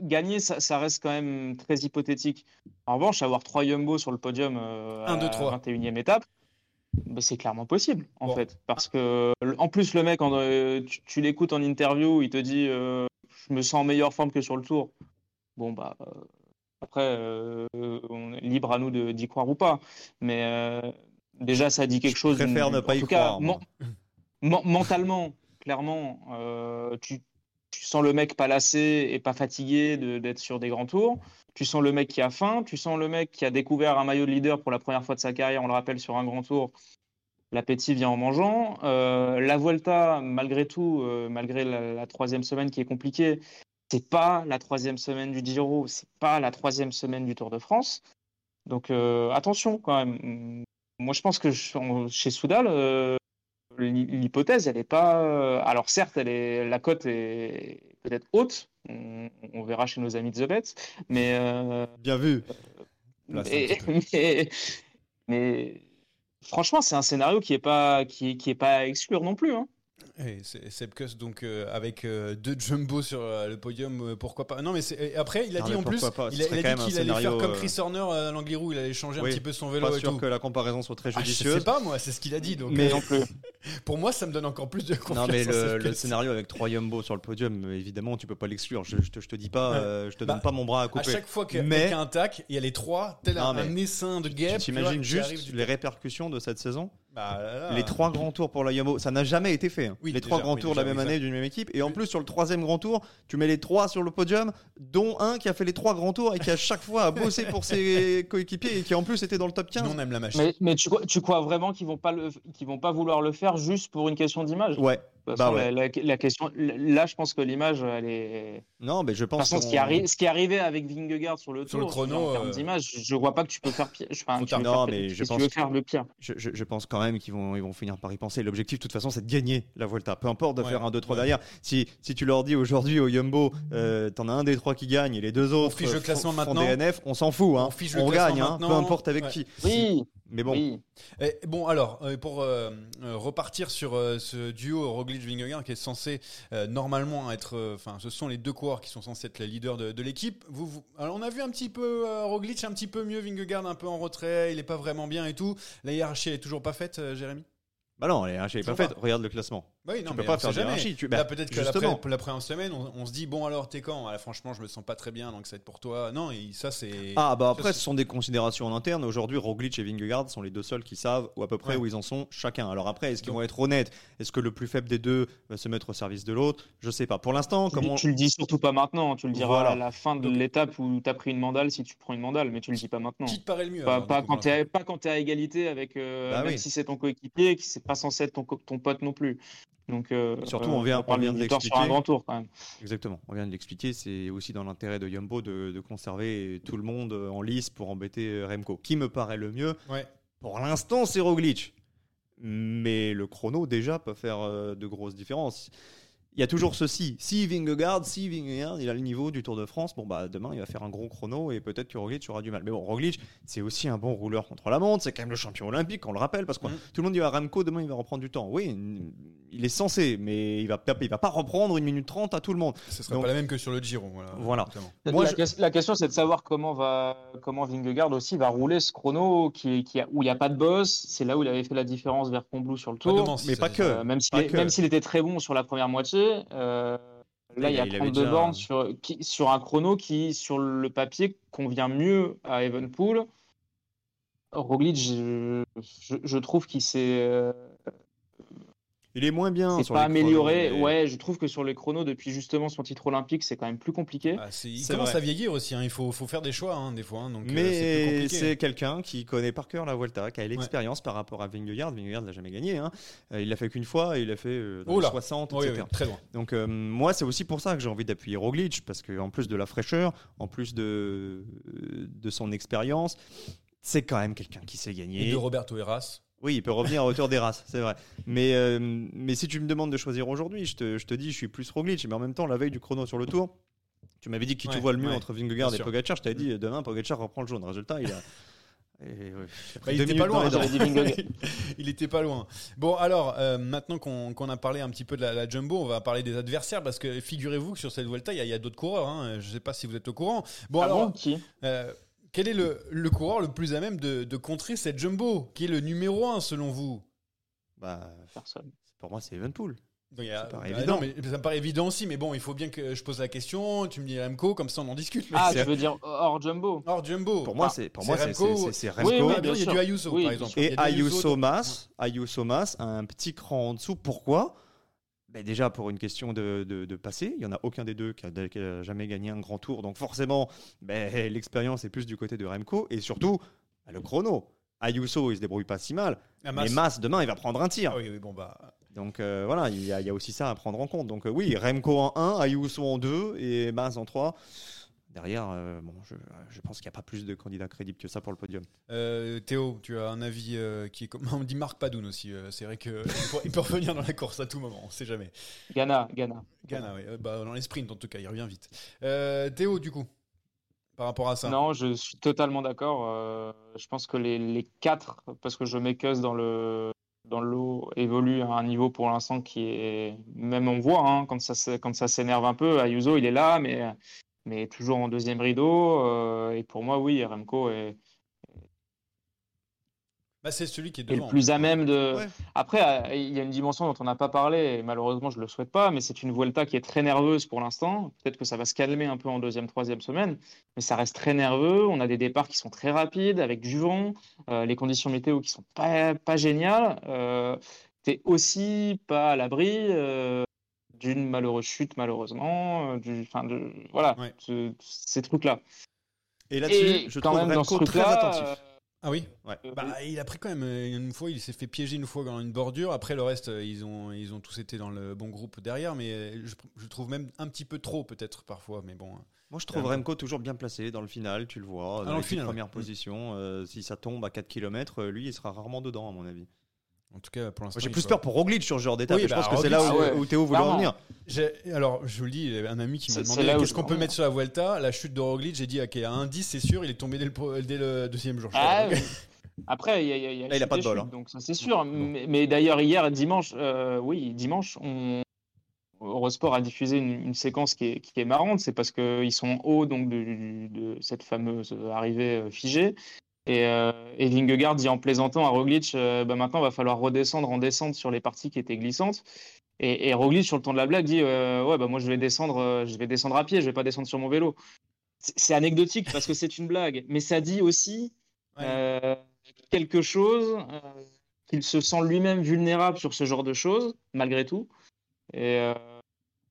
gagner, ça, ça reste quand même très hypothétique. En revanche, avoir trois Jumbo sur le podium euh, Un, à deux, trois. 21e étape, bah, c'est clairement possible, en Bon. fait. Parce que, en plus, le mec, euh, tu, tu l'écoutes en interview, il te dit euh, Je me sens en meilleure forme que sur le tour. Bon, bah. euh, après, euh, on est libre à nous de- d'y croire ou pas. Mais euh, déjà, ça dit quelque Je chose. préfère ne pas en y tout cas, croire, men- mentalement, clairement, euh, tu, tu sens le mec pas lassé et pas fatigué de- d'être sur des grands tours. Tu sens le mec qui a faim. Tu sens le mec qui a découvert un maillot de leader pour la première fois de sa carrière, on le rappelle, sur un grand tour. L'appétit vient en mangeant. Euh, la Vuelta, malgré tout, euh, malgré la, la troisième semaine qui est compliquée, c'est pas la troisième semaine du Giro, c'est pas la troisième semaine du Tour de France. Donc attention quand même. Moi, je pense que je- chez Soudal, euh, l'hy- l'hypothèse, elle est pas. euh, Alors certes, elle est, la cote est peut-être haute. On, on verra chez nos amis de The Bet, mais euh, Bien vu. Là, mais, mais, mais franchement, c'est un scénario qui est pas qui, qui est pas à exclure non plus. hein. Et c'est- Sepkus donc euh, avec euh, deux jumbo sur euh, le podium, pourquoi pas Non mais après il a Non, dit en plus, pas, il a, il dit qu'il allait faire comme Chris Horner à Langlirou, il allait changer Oui, un petit peu son vélo Pas et sûr tout. que la comparaison soit très Ah, je judicieuse. sais pas moi, c'est ce qu'il a dit donc. Mais non plus. pour moi, ça me donne encore plus de confiance. Non mais le, scénario avec trois Jumbo sur le podium, évidemment, tu peux pas l'exclure. Je, je te, je te dis pas, Ouais. je te Bah, donne pas mon bras à À couper. chaque fois qu'il Mais- y a un tac, il y a les trois, tel Non, un, essaim de Tu guêpes. t'imagines juste les répercussions de cette saison? Bah, là, là. Les trois grands tours pour la Jumbo, ça n'a jamais été fait. hein. Oui, les déjà, trois grands oui, tours déjà, la même oui, année d'une même équipe. Et en plus, sur le troisième grand tour, tu mets les trois sur le podium, dont un qui a fait les trois grands tours et qui à chaque fois a bossé pour ses coéquipiers et qui en plus était dans le top 15. Nous, on aime la machine. Mais, mais tu, crois- tu crois vraiment qu'ils vont pas le, qu'ils vont pas vouloir le faire juste pour une question d'image? Ouais, Bah ouais. la, la- la question, là, je pense que l'image, elle est. Non, mais je De toute pense façon, ce qui, arri- ce qui est arrivé avec Vingegaard sur le Sur tour, le chrono, en termes euh, d'image, je vois pas que tu peux faire pire. Enfin, tu Non, faire- mais je pense tu veux faire de pire. Je, je- je pense quand même qu'ils vont, ils vont finir par y penser. L'objectif, de toute façon, c'est de gagner la Volta. Peu importe de Ouais, faire un 2-3 ouais. derrière. Si, si tu leur dis aujourd'hui au Yumbo, euh, t'en as un des trois qui gagne et les deux autres fiche le euh, classement font- font maintenant. DNF, on s'en fout. Hein. On fiche le gagne, hein, peu importe avec Ouais. qui. Oui, Mais bon, oui. Et bon, alors, euh, pour repartir sur euh, ce duo Roglic-Vingegaard qui est censé euh, normalement être. euh, Enfin, ce sont les deux coureurs qui sont censés être les leaders de, de l'équipe. Vous, vous- alors, on a vu un petit peu euh, Roglic un petit peu mieux, Vingegaard un peu en retrait, il est pas vraiment bien et tout. La hiérarchie elle est toujours pas faite, euh, Jérémy? Bah non, les hiérarchie est pas faite. Regarde le classement. Oui, non, Tu peux mais pas faire jamais. tu- Là, bah, peut-être que justement. l'après- pour la première semaine, on, on se dit bon alors t'es quand? Ah, Franchement, je me sens pas très bien, donc ça va être pour toi. Non, et ça c'est. Ah bah après ça, ce sont des considérations en interne. Aujourd'hui Roglic et Vingegaard sont les deux seuls qui savent ou à peu près Ouais. où ils en sont chacun. Alors après est-ce qu'ils Donc- vont être honnêtes? Est-ce que le plus faible des deux va se mettre au service de l'autre? Je sais pas. Pour l'instant, Tu, comme le- on... tu le dis surtout pas maintenant. Tu le diras Voilà. à la fin de Donc- l'étape où tu as pris une mandale si tu prends une mandale, mais tu le dis pas maintenant. Qui te paraît le mieux Pas, alors, pas quand t'es pas quand t'es à égalité avec euh, Bah même oui. si c'est ton coéquipier qui c'est pas censé être ton pote non plus. Donc euh, Surtout, euh, on vient- parle on vient de sur un l'expliquer. grand tour quand même. Exactement, on vient de l'expliquer, c'est aussi dans l'intérêt de Yumbo de, de conserver tout le monde en lice pour embêter euh, Remco. Qui me paraît le mieux Ouais. Pour l'instant, c'est Roglic. Mais le chrono, déjà, peut faire de grosses différences. Il y a toujours ceci. Si Vingegaard, si Vingegaard, il a le niveau du Tour de France, bon bah demain il va faire un gros chrono et peut-être que Roglic aura du mal. Mais bon, Roglic, c'est aussi un bon rouleur contre la montre, c'est quand même le champion olympique, on le rappelle, parce que Mhm. tout le monde dit à Remco, demain il va reprendre du temps. Oui, il est censé, mais il va, il va pas reprendre une minute trente à tout le monde. Ce sera Donc- pas la même que sur le Giro. Voilà. Moi, la, je- ques- la question c'est de savoir comment va comment Vingegaard aussi va rouler ce chrono qui, qui a- où il n'y a pas de boss. C'est là où il avait fait la différence vers Combloux sur le Pas tour. Mais pas que. ça. Euh, même s'il pas que. même s'il était très bon sur la première moitié, euh, là Il il y a- a il avait 32 déjà- bornes sur, qui- sur un chrono qui, sur le papier, convient mieux à Evenpool. Roglic, je, je- je trouve qu'il s'est euh, Il est moins bien sur pas les chronos, amélioré. mais- Ouais, je trouve que sur les chronos, depuis justement son titre olympique, c'est quand même plus compliqué. Ah, c'est- il C'est commence vrai. à vieillir aussi. hein. Il faut, faut faire des choix hein, des fois. hein, donc, euh, c'est Mais c'est quelqu'un qui connaît par cœur la Volta, qui a l'expérience par rapport à Vingegaard. Vingegaard l'a jamais gagné. hein. Euh, il l'a fait qu'une fois et il l'a fait euh, dans Oh les là. 60, Oui, etc. oui, très loin. Donc euh, moi, c'est aussi pour ça que j'ai envie d'appuyer Roglic, parce qu'en plus de la fraîcheur, en plus de, de son expérience, c'est quand même quelqu'un qui sait Et gagner. de Roberto Heras. Oui, il peut revenir à hauteur des races, c'est vrai. Mais, euh, mais si tu me demandes de choisir aujourd'hui, je te, je te dis, je suis plus Roglic. Mais en même temps, la veille du chrono sur le tour, tu m'avais dit qui tu vois le mieux ouais, entre Vingegaard et. Pogacar. Je t'avais dit, demain, Pogacar reprend le jaune. Résultat, il a. et, ouais, il Bah, il était pas loin. il était pas loin. Bon, alors, euh, maintenant qu'on qu'on a parlé un petit peu de la, la Jumbo, on va parler des adversaires parce que figurez-vous que sur cette Vuelta, il y a, d'autres coureurs. Hein. Je sais pas si vous êtes au courant. Bon, Ah alors, bon, qui? euh, quel est le, le coureur le plus à même de, de contrer cette Jumbo Qui est le numéro 1 selon vous? Bah, Personne. pour moi, c'est Evenpool. Donc, il y a- Ça paraît bah, évident. non, mais ça me paraît évident aussi, mais bon, il faut bien que je pose la question. Tu me dis Remco, comme ça on en discute. Mais Ah, tu veux dire hors jumbo Hors Jumbo. Pour moi, Ah, c'est pour c'est moi, c'est Remco. c'est- Oui, bien bien, il y a sûr. du Ayuso, Oui, par exemple. Et Ayuso donc- Mas, Ayuso Mas a un petit cran en dessous. Pourquoi? Ben Déjà pour une question de, de, de passé. Il n'y en a aucun des deux qui a, qui a jamais gagné un grand tour. Donc forcément, ben, l'expérience est plus du côté de Remco. Et surtout, ben, le chrono. Ayuso, il se débrouille pas si mal. Mais Mas. Demain, il va prendre un tir. Ah oui, oui, bon, bah. Donc euh, voilà, il y, a, il y a aussi ça à prendre en compte. Donc euh, oui, Remco en 1, Ayuso en 2 et Mas en 3. Derrière, euh, bon, je, je pense qu'il n'y a pas plus de candidats crédibles que ça pour le podium. Euh, Théo, tu as un avis euh, qui est comme on dit Marc Padoun aussi. euh, c'est vrai que il peut, il peut revenir dans la course à tout moment. On sait jamais. Ghana, Ghana. Ghana, oui. Euh, bah, dans les sprints en tout cas, il revient vite. Euh, Théo, du coup, par rapport à ça. Non, je suis totalement d'accord. euh, je pense que les, les quatre, parce que je mets Kuss dans le dans le lot, évoluent à un niveau pour l'instant qui est même on voit hein, quand ça quand ça s'énerve un peu. Ayuso, il est là, mais mais toujours en deuxième rideau. euh, et pour moi, oui, Remco est, Bah, c'est celui qui est le plus à même de. Ouais. Après, euh, il y a une dimension dont on n'a pas parlé, et malheureusement, je ne le souhaite pas, mais c'est une Vuelta qui est très nerveuse pour l'instant. Peut-être que ça va se calmer un peu en deuxième, troisième semaine, mais ça reste très nerveux. On a des départs qui sont très rapides, avec du vent, euh, les conditions météo qui sont pas, pas géniales. Euh, tu aussi pas à l'abri euh, d'une malheureuse chute, malheureusement. euh, du, enfin, de, voilà, Ouais. ce- ces trucs-là. Et là-dessus, je quand trouve même, dans ce Remco très attentif. Ah oui? Ouais. Euh, Bah, il a pris quand même euh, une fois, il s'est fait piéger une fois dans une bordure. Après, le reste, ils ont, ils ont tous été dans le bon groupe derrière, mais je, je trouve même un petit peu trop, peut-être, parfois. Mais bon. Moi, je trouve Euh, Remco toujours bien placé dans le final, tu le vois, Ah, dans le final, ouais. positions. euh, si ça tombe à 4 km, lui, il sera rarement dedans, à mon avis. En tout cas, pour l'instant. J'ai plus faut- peur pour Roglic sur ce genre d'étape. Oui, je bah, pense que c'est là où, Roglic, ouais. où Théo voulait en venir. Alors, je vous le dis, il y avait un ami qui m'a demandé qu'est-ce qu'on peut mettre sur la Vuelta? La chute de Roglic, j'ai dit, ok, à un 10, c'est sûr, il est tombé dès le, pro- dès le deuxième jour. Ah, oui. Après, il y a, y a- il y a Là, il a pas de bol, hein. donc ça c'est sûr. Mais, mais d'ailleurs, hier, dimanche, euh, oui, dimanche, on... Eurosport a diffusé une, une séquence qui est, qui est marrante. C'est parce qu'ils sont en haut donc, de, de cette fameuse arrivée euh, figée. Et, euh, et Vingegaard dit en plaisantant à Roglic euh, bah, maintenant, il va falloir redescendre en descente sur les parties qui étaient glissantes. Et, et Roglic, sur le ton de la blague, dit euh, Ouais, bah, moi, je vais, descendre, je vais descendre à pied, je vais pas descendre sur mon vélo. C'est anecdotique parce que c'est une blague, mais ça dit aussi Ouais. quelque chose, qu'il se sent lui-même vulnérable sur ce genre de choses, malgré tout. Et, euh,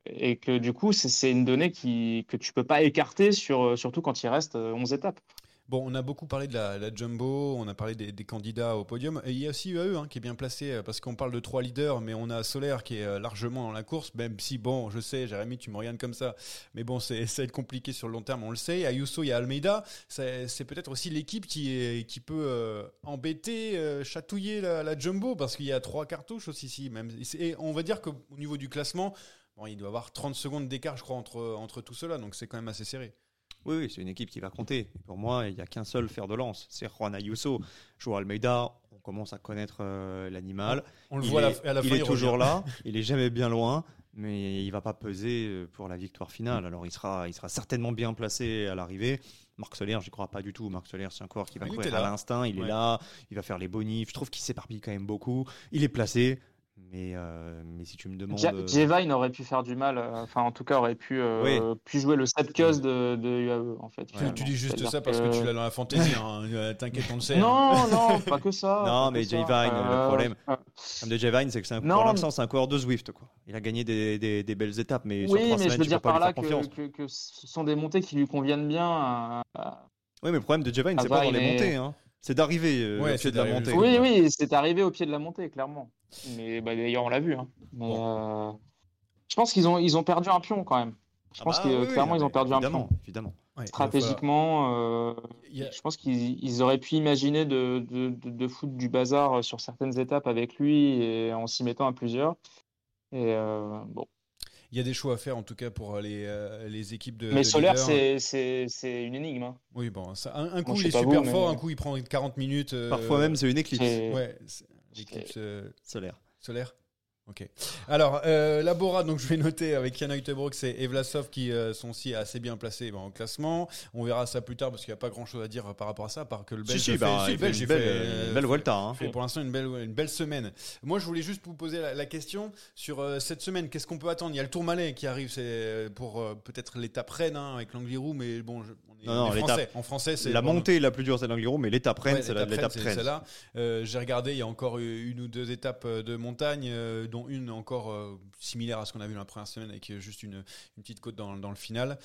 et que du coup, c'est- une donnée qui, que tu peux pas écarter, sur, surtout quand il reste euh, 11 étapes. Bon, on a beaucoup parlé de la, jumbo, on a parlé des, candidats au podium. Et il y a aussi UAE hein, qui est bien placé euh, parce qu'on parle de trois leaders, mais on a Solaire qui est euh, largement dans la course. Même si, bon, je sais, Jérémy, tu me regardes comme ça, mais bon, c'est, ça va être compliqué sur le long terme, on le sait. Ayuso, il y a Almeida. C'est, peut-être aussi l'équipe qui, qui peut euh, embêter, chatouiller la, jumbo parce qu'il y a trois cartouches aussi. Même. Et on va dire qu'au au niveau du classement, il doit y avoir 30 secondes d'écart, je crois, entre, entre tout cela, donc c'est quand même assez serré. Oui, oui, c'est une équipe qui va compter. Et pour moi, il n'y a qu'un seul fer de lance, c'est Juan Ayuso. Joao Almeida, on commence à connaître euh, l'animal. On le Il voit à est, la, à la il fin. est toujours là, il est jamais bien loin, mais il va pas peser euh, pour la victoire finale. Alors il sera, il sera certainement bien placé à l'arrivée. Marc Soler, j'y crois pas du tout. Marc Soler, c'est un coureur qui va Il courir à l'instinct, il Ouais. est là, il va faire les bonifs. Je trouve qu'il s'éparpille quand même beaucoup. Il est placé, mais, euh, mais si tu me demandes. Euh, Jevine aurait pu faire du mal, euh, enfin en tout cas aurait pu, euh, pu jouer le set cus de, de UAE en fait. Tu, dis juste ça parce que, tu l'as dans la fantaisie, hein. T'inquiète, on le sait. hein. Non, non, pas que ça. Non, mais. Jevine, le Euh, problème, euh, Comme de Javine, c'est que c'est un Non, c'est un coureur de Zwift. Quoi. Il a gagné des, des- des belles étapes, mais sur Oui, trois mais je semaines, veux tu dire par là que, confiance. que, que ce sont des montées qui lui conviennent bien. à- Oui, mais le problème de Javine, Ah, c'est pas dans les montées. Hein. C'est d'arriver Ouais, au pied de la d'arriver montée. Oui, oui, c'est arrivé au pied de la montée, clairement. Mais bah, d'ailleurs, on l'a vu. hein. Mais, euh, Je pense qu'ils ont, ils ont perdu un pion quand même. Je Ah pense bah que oui, clairement, ils ont perdu un pion. Évidemment. Ouais, Stratégiquement, euh, je pense qu'ils ils auraient pu imaginer de, de, de, de foutre du bazar sur certaines étapes avec lui et en s'y mettant à plusieurs. Et euh, bon. Il y a des choix à faire en tout cas pour les, euh, les équipes de. Mais de Solaire, c'est- c'est c'est une énigme. hein. Oui, bon, ça, un, un coup il est super vous, mais- fort, un coup il prend 40 minutes. euh, Parfois même, c'est une éclipse Ouais, l'éclipse euh, solaire. solaire. Ok. Alors, euh, la Bora, donc je vais noter avec Yana Utebrooks et Evlasov qui euh, sont aussi assez bien placés ben, au classement. On verra ça plus tard parce qu'il n'y a pas grand chose à dire par rapport à ça, à part que le Si, Belge si, bah, si, le fait Belge, une belle, fait, une euh, belle Volta. Hein. fait pour l'instant une belle, une belle semaine. Moi, je voulais juste vous poser la, la question sur euh, cette semaine. Qu'est-ce qu'on peut attendre? Il y a le Tour Malais qui arrive, c'est pour peut-être l'étape reine hein, avec l'Angliru, mais bon, je- on est, Non, on non, est l'étape- français. En français, c'est La bon, montée la plus dure, c'est l'Angliru, mais l'étape reine, Ouais, c'est l'étape c'est 13. celle-là. Euh, J'ai regardé, il y a encore une ou deux étapes euh, de montagne, euh, dont une encore euh, similaire à ce qu'on a vu dans la première semaine, avec juste une, une petite côte dans, dans le final.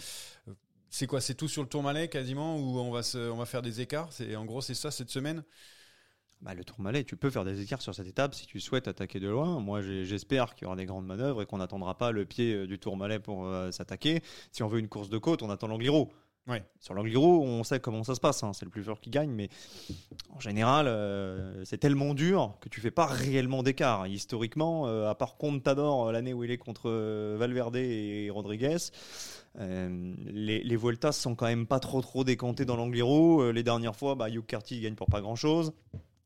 C'est quoi C'est tout sur le Tourmalet quasiment, ou on va, se, on va faire des écarts? C'est En gros, c'est ça cette semaine? Bah, le Tourmalet, tu peux faire des écarts sur cette étape si tu souhaites attaquer de loin. Moi, j'espère qu'il y aura des grandes manœuvres et qu'on n'attendra pas le pied du Tourmalet pour euh, s'attaquer. Si on veut une course de côte, on attend l'Angliru. Ouais. Sur l'Angliru, on sait comment ça se passe. hein. C'est le plus fort qui gagne, mais en général, euh, c'est tellement dur que tu fais pas réellement d'écart. Historiquement, euh, à part Contador, euh, l'année où il est contre Valverde et Rodriguez, euh, les, les Vueltas sont quand même pas trop trop décantés dans l'Angliru. Euh, les dernières fois, bah, Hugh Carty il gagne pour pas grand chose.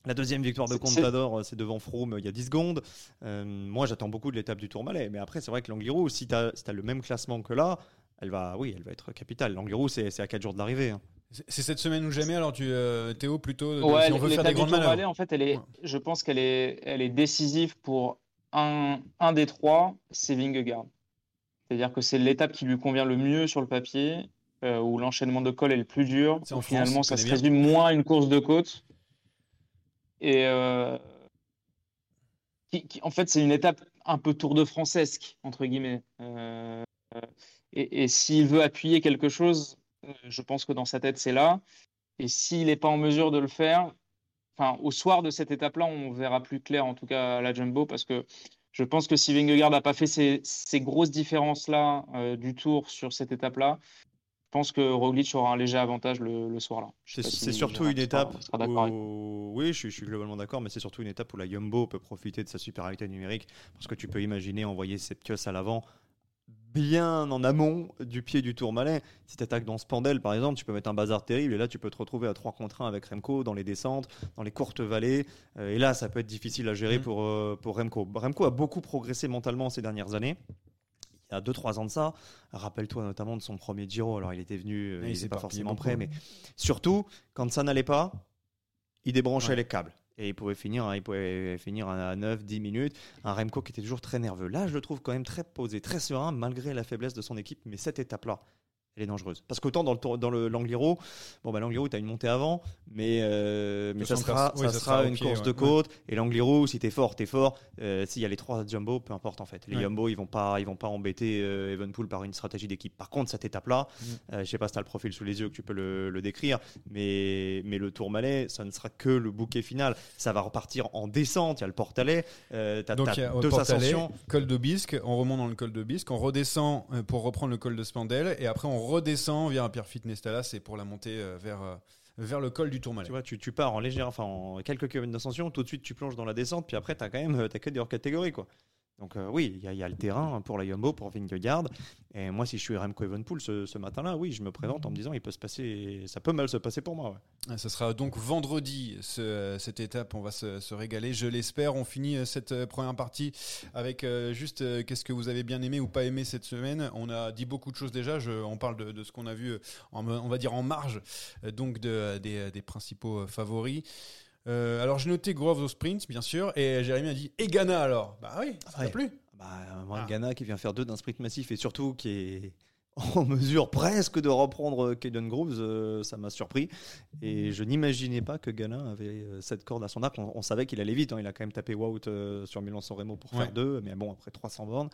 La deuxième victoire de Contador, c'est devant Froome il y a 10 secondes. Euh, moi, j'attends beaucoup de l'étape du Tourmalet. Mais après, c'est vrai que l'Angliru, si tu as, le même classement que là, elle va, oui, elle va être capitale. L'Angliru, c'est c'est à 4 jours de l'arrivée. hein. C'est cette semaine ou jamais Alors, tu, euh, Théo, plutôt, de- Ouais, si on veut faire des grandes manœuvres en fait, elle est, Ouais. je pense qu'elle est, elle est décisive pour un, un des trois, c'est Vingegaard. C'est-à-dire que c'est l'étape qui lui convient le mieux sur le papier, euh, où l'enchaînement de col est le plus dur. Où finalement, ça se résume moins à une course de côte. Et euh, qui- qui- en fait, c'est une étape un peu Tour de Francesque, entre guillemets. Et et s'il veut appuyer quelque chose, euh, je pense que dans sa tête, c'est là. Et s'il n'est pas en mesure de le faire, enfin, au soir de cette étape-là, on verra plus clair, en tout cas à la Jumbo, parce que je pense que si Vingegaard n'a pas fait ces, ces grosses différences-là euh, du tour sur cette étape-là, je pense que Roglic aura un léger avantage le, le soir-là. C'est si surtout une étape sera où... Oui, je suis, je suis globalement d'accord, mais c'est surtout une étape où la Jumbo peut profiter de sa supériorité numérique, parce que tu peux imaginer envoyer pioches à l'avant bien en amont du pied du Tourmalet. Si tu attaques dans Spandel, par exemple, tu peux mettre un bazar terrible, et là, tu peux te retrouver à 3 contre 1 avec Remco dans les descentes, dans les courtes vallées, euh, et là, ça peut être difficile à gérer Mhm. pour, euh, pour Remco. Remco a beaucoup progressé mentalement ces dernières années. Il y a 2-3 ans de ça, rappelle-toi notamment de son premier Giro. Alors, il était venu, euh, il n'était pas forcément prêt, mais surtout, quand ça n'allait pas, il débranchait Ouais. les câbles. Et il pouvait finir, hein, il pouvait finir à 9, 10 minutes. Un Remco qui était toujours très nerveux. Là, je le trouve quand même très posé, très serein, malgré la faiblesse de son équipe. Mais cette étape-là, elle est dangereuse. Parce qu'autant dans le tour- dans le l'Angliru, bon bah l'Angliru, tu as une montée avant, mais euh, mais ça sera, oui, ça ça sera une pied, course ouais. de côte. Et l'Angliru, si t'es fort, t'es fort. Euh, S'il y a les trois jumbo, peu importe en fait. Les Ouais. jumbo, ils vont pas, ils vont pas embêter euh, Evenpool par une stratégie d'équipe. Par contre, cette étape-là, Mm. euh, je sais pas si t'as le profil sous les yeux que tu peux le, le décrire, mais mais le Tourmalet, ça ne sera que le bouquet final. Ça va repartir en descente. Il y a le Portalet. Euh, t'as Donc t'as il y a au deux ascensions. col de Bisque, on remonte dans le col de Bisque, on redescend euh, pour reprendre le col de Spandel et après on redescend via Pierrefitte Nestalas et pour la montée euh, vers, euh, vers le col du Tourmalet. Tu vois, tu, pars en légère, enfin en quelques kilomètres d'ascension, tout de suite tu plonges dans la descente, puis après t'as quand même euh, t'as que des hors catégories quoi. Donc euh, oui, il y, a- le terrain pour la Jumbo, pour Vingegaard. Et moi, si je suis Remco Evenpool ce, matin-là, oui, je me présente en me disant, il peut se passer, ça peut mal se passer pour moi. ouais. Ah, Ce sera donc vendredi ce- cette étape, on va se, régaler, je l'espère. On finit euh, cette euh, première partie avec juste qu'est-ce que vous avez bien aimé ou pas aimé cette semaine? On a dit beaucoup de choses déjà, on parle de, ce qu'on a vu, on va dire en marge, donc de, des, principaux favoris. Euh, alors j'ai noté Groves au sprint, bien sûr, et Jérémy a dit et Ghana alors Bah oui, ça t'a Ouais. plu? Bah, moi, Ah. Ghana qui vient faire deux d'un sprint massif et surtout qui est en mesure presque de reprendre Caden Groves, euh, ça m'a surpris. Et je n'imaginais pas que Ghana avait euh, cette corde à son arc. On, on savait qu'il allait vite. hein. Il a quand même tapé Wout euh, sur Milan-San Remo pour Ouais. faire deux. Mais bon, après 300 bornes,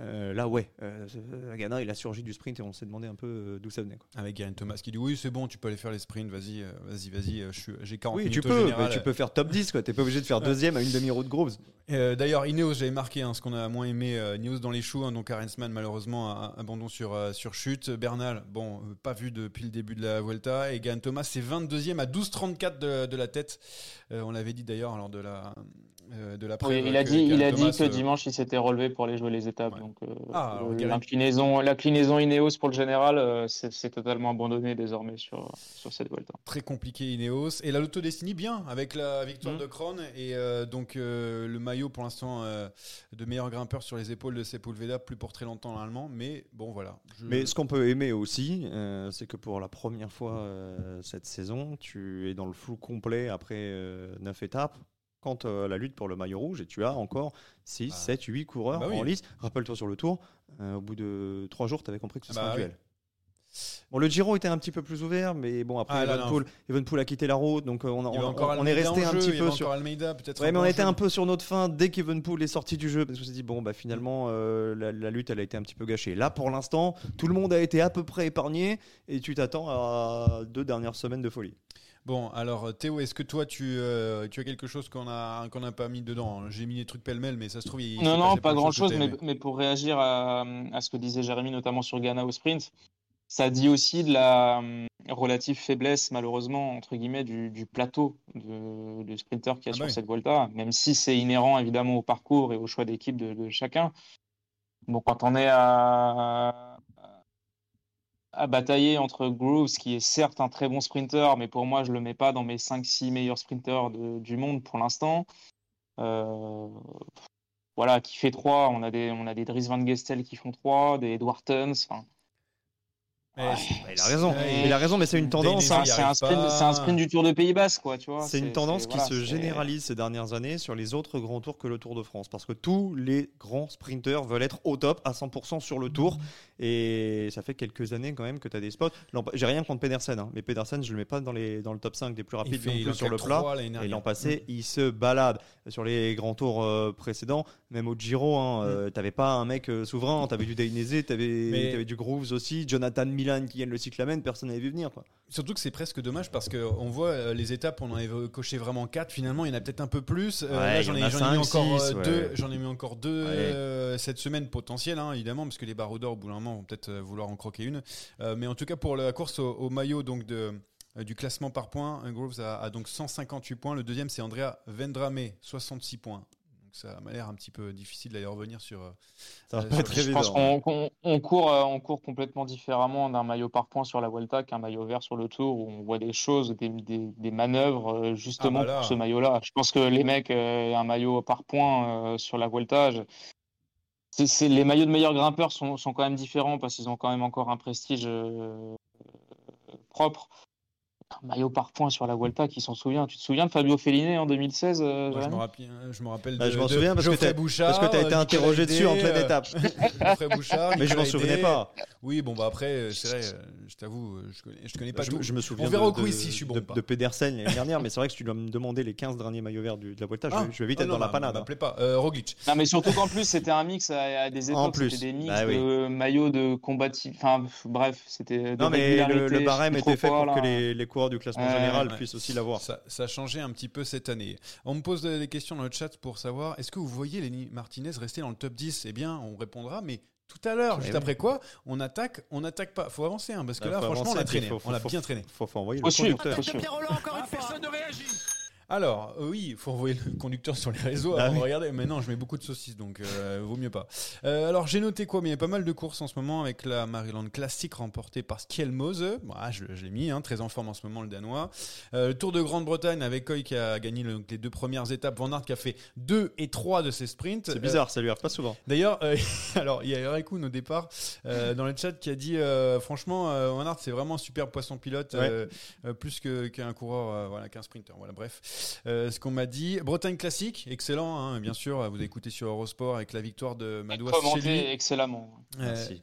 euh, là, ouais, euh, euh, Ghana, il a surgi du sprint et on s'est demandé un peu euh, d'où ça venait. quoi. Avec Garen Thomas qui dit oui c'est bon, tu peux aller faire les sprints, vas-y, euh, vas-y, vas-y, euh, j'ai 40 Oui, minutes tu au peux, général. mais tu peux faire top 10. Tu n'es pas obligé de faire deuxième à une demi-heure de Groves. Euh, D'ailleurs, Ineos, j'avais marqué hein, ce qu'on a moins aimé. euh, Ineos dans les choux, hein, donc Arensman, malheureusement, abandon sur, euh, sur chute. Bernal, bon, pas vu depuis le début de la Vuelta. Et Gahan Thomas, c'est 22e à 12,34 de, de la tête. On l'avait dit d'ailleurs lors de la, euh, de la Oui, preuve il a dit, il Geraint a dit Thomas, que euh, dimanche il s'était relevé pour aller jouer les étapes. Ouais. Donc euh, Ah, l'inclinaison Ineos pour le général, euh, c'est totalement abandonné désormais sur sur cette Vuelta. Très compliqué Ineos. Et la Lotto Destiny, bien, avec la victoire Mhm. de Krohn. Et euh, donc, euh, le maillot, pour l'instant, euh, de meilleur grimpeur sur les épaules de Sepulveda, plus pour très longtemps l'allemand. Mais bon, voilà. Je- Mais ce qu'on peut aimer aussi, euh, c'est que pour la première fois euh, cette saison, tu es dans le flou complet après 9 étapes. Quant à la lutte pour le maillot rouge, et tu as encore 6, Ah. 7, 8 coureurs Ah bah oui. en lice. Rappelle-toi sur le tour, euh, au bout de 3 jours, tu avais compris que ce Ah serait bah un oui. duel. Bon, le Giro était un petit peu plus ouvert, mais bon, après, Ah, Evenpool, Evenpool a quitté la route, donc euh, on, on- on est resté un jeu, petit peu sur. Almeida, peut-être. Ouais, mais on était jeu. un peu sur notre fin dès qu'Evenpool est sorti du jeu, parce qu'on s'est dit, bon, bah, finalement, euh, la, la lutte, elle a été un petit peu gâchée. Là, pour l'instant, tout le monde a été à peu près épargné, et tu t'attends à deux dernières semaines de folie. Bon, alors Théo, est-ce que toi tu, euh, tu as quelque chose qu'on a qu'on n'a pas mis dedans J'ai mis des trucs pêle-mêle, mais ça se trouve. Il, Non, non, pas de grand choses chose, que t'as mais, pour réagir à, à ce que disait Jérémy, notamment sur Ghana au sprint, ça dit aussi de la hum, relative faiblesse, malheureusement, entre guillemets, du, du plateau de, de sprinter qu'il y a Ah sur bah cette Volta, même si c'est inhérent évidemment au parcours et au choix d'équipe de, de chacun. Bon, quand on est à, à batailler entre Grooves, qui est certes un très bon sprinter, mais pour moi, je le mets pas dans mes 5-6 meilleurs sprinters du monde pour l'instant. Euh, voilà, qui fait 3, on a des, on a des Dries Van Gestel qui font 3, des Edward Tuns, Ouais. Bah, il a raison, il a raison, mais c'est une tendance. Hein. c'est un sprint, un du Tour de Pays Basque, quoi, tu vois. C'est une tendance qui voilà, se généralise ces dernières années sur les autres grands tours que le Tour de France. Parce que tous les grands sprinteurs veulent être au top à 100% sur le tour. Et ça fait quelques années quand même que tu as des spots. J'ai rien contre Pedersen, hein, mais Pedersen, je le mets pas dans, les, dans le top 5 des plus il rapides fait- non il plus en sur le plat. Et l'an passé, il se balade sur les grands tours euh, précédents, même au Giro. Hein, euh, t'avais pas un mec euh, souverain, t'avais du Dainese, t'avais Mais- avais du Grooves aussi, Jonathan Miller. Milan qui gagne le cyclamen, personne n'avait vu venir. Quoi. Surtout que c'est presque dommage parce qu'on voit euh, les étapes, on en avait coché vraiment 4, finalement il y en a peut-être un peu plus. Euh, Ouais, là j'en en ai, mis encore euh, ouais. deux, j'en ai mis encore deux Ouais. euh, cette semaine potentielle hein, évidemment parce que les baroudeurs au bout d'un moment vont peut-être vouloir en croquer une. Euh, mais en tout cas pour la course au, au maillot donc de du classement par points, Groves a, a donc 158 points. Le deuxième c'est Andrea Vendrame, 66 points. Ça m'a l'air un petit peu difficile d'aller revenir sur. euh, Ça va euh, pas sur être le- Je pense qu'on qu'on- on court, euh, on court complètement différemment d'un maillot par point sur la Vuelta qu'un maillot vert sur le Tour où on voit des choses, des, des, des manœuvres justement Ah bah là. pour ce maillot-là. Je pense que les mecs, euh, un maillot par point euh, sur la Vuelta, je- les maillots de meilleurs grimpeurs sont, sont quand même différents parce qu'ils ont quand même encore un prestige euh, propre. Un maillot par point sur la Vuelta, qui s'en souvient Tu te souviens de Fabio Fellini en 2016 euh, Moi, je, me rappelle, je me rappelle Bah, de, je m'en de souviens parce que Geoffrey t'as- Bouchard, parce que t'as été euh, interrogé dessus en pleine étape. euh, Geoffrey Bouchard, Mais je m'en souvenais pas. Oui, bon, bah après, euh, c'est vrai, euh, je t'avoue, euh, je connais, je connais pas je, tout. je me souviens On verra de, au quiz de- si je suis bon de, de Pedersen l'année dernière, mais c'est vrai que si tu dois me demander les 15 derniers maillots verts du- de la Vuelta, je, Ah, vais- je vais vite ah être non, dans la panade. hein. M'appelez pas. Euh, Roglic. Non, mais surtout qu'en plus, c'était un mix à, à des En époques, plus. c'était des mix Bah de maillots de combatif. Enfin, bref, c'était. Non, mais le, barème je était fait pour que les, les du classement Ouais, général ouais. puissent aussi l'avoir. Ça, ça a changé un petit peu cette année. On me pose des questions dans le chat pour savoir est-ce que vous voyez Lenny Martinez rester dans le top 10 Eh bien, on répondra, mais tout à l'heure, Eh juste oui. après quoi, on attaque, on n'attaque pas. Faut avancer, hein, parce que Là, franchement, on a traîné. faut- faut- on a faut- bien traîné. Faut, faut envoyer Faut le suivre, conducteur. faut suivre. Personne ne réagit. Alors, euh, oui, il faut envoyer le conducteur sur les réseaux Ah avant oui. de regarder. Mais non, je mets beaucoup de saucisses, donc euh, vaut mieux pas. Euh, alors, j'ai noté quoi? Mais il y a pas mal de courses en ce moment avec la Maryland Classic remportée par Skjelmose. Bon, ah, je, je l'ai mis, hein, très en forme en ce moment, le Danois. Euh, le Tour de Grande-Bretagne avec Coy qui a gagné le- les deux premières étapes. Van Aert qui a fait 2 et 3 de ses sprints. C'est bizarre, ça lui arrive pas souvent. D'ailleurs, alors il y a Raikkoun au départ dans le chat qui a dit franchement, Van Aert c'est vraiment un super poisson pilote, plus qu'un coureur, voilà, qu'un sprinter. Voilà, bref, Euh, ce qu'on m'a dit. Bretagne classique, excellent, hein, bien sûr. Vous écoutez sur Eurosport avec la victoire de Madouas. Commenté excellemment. Euh, Merci.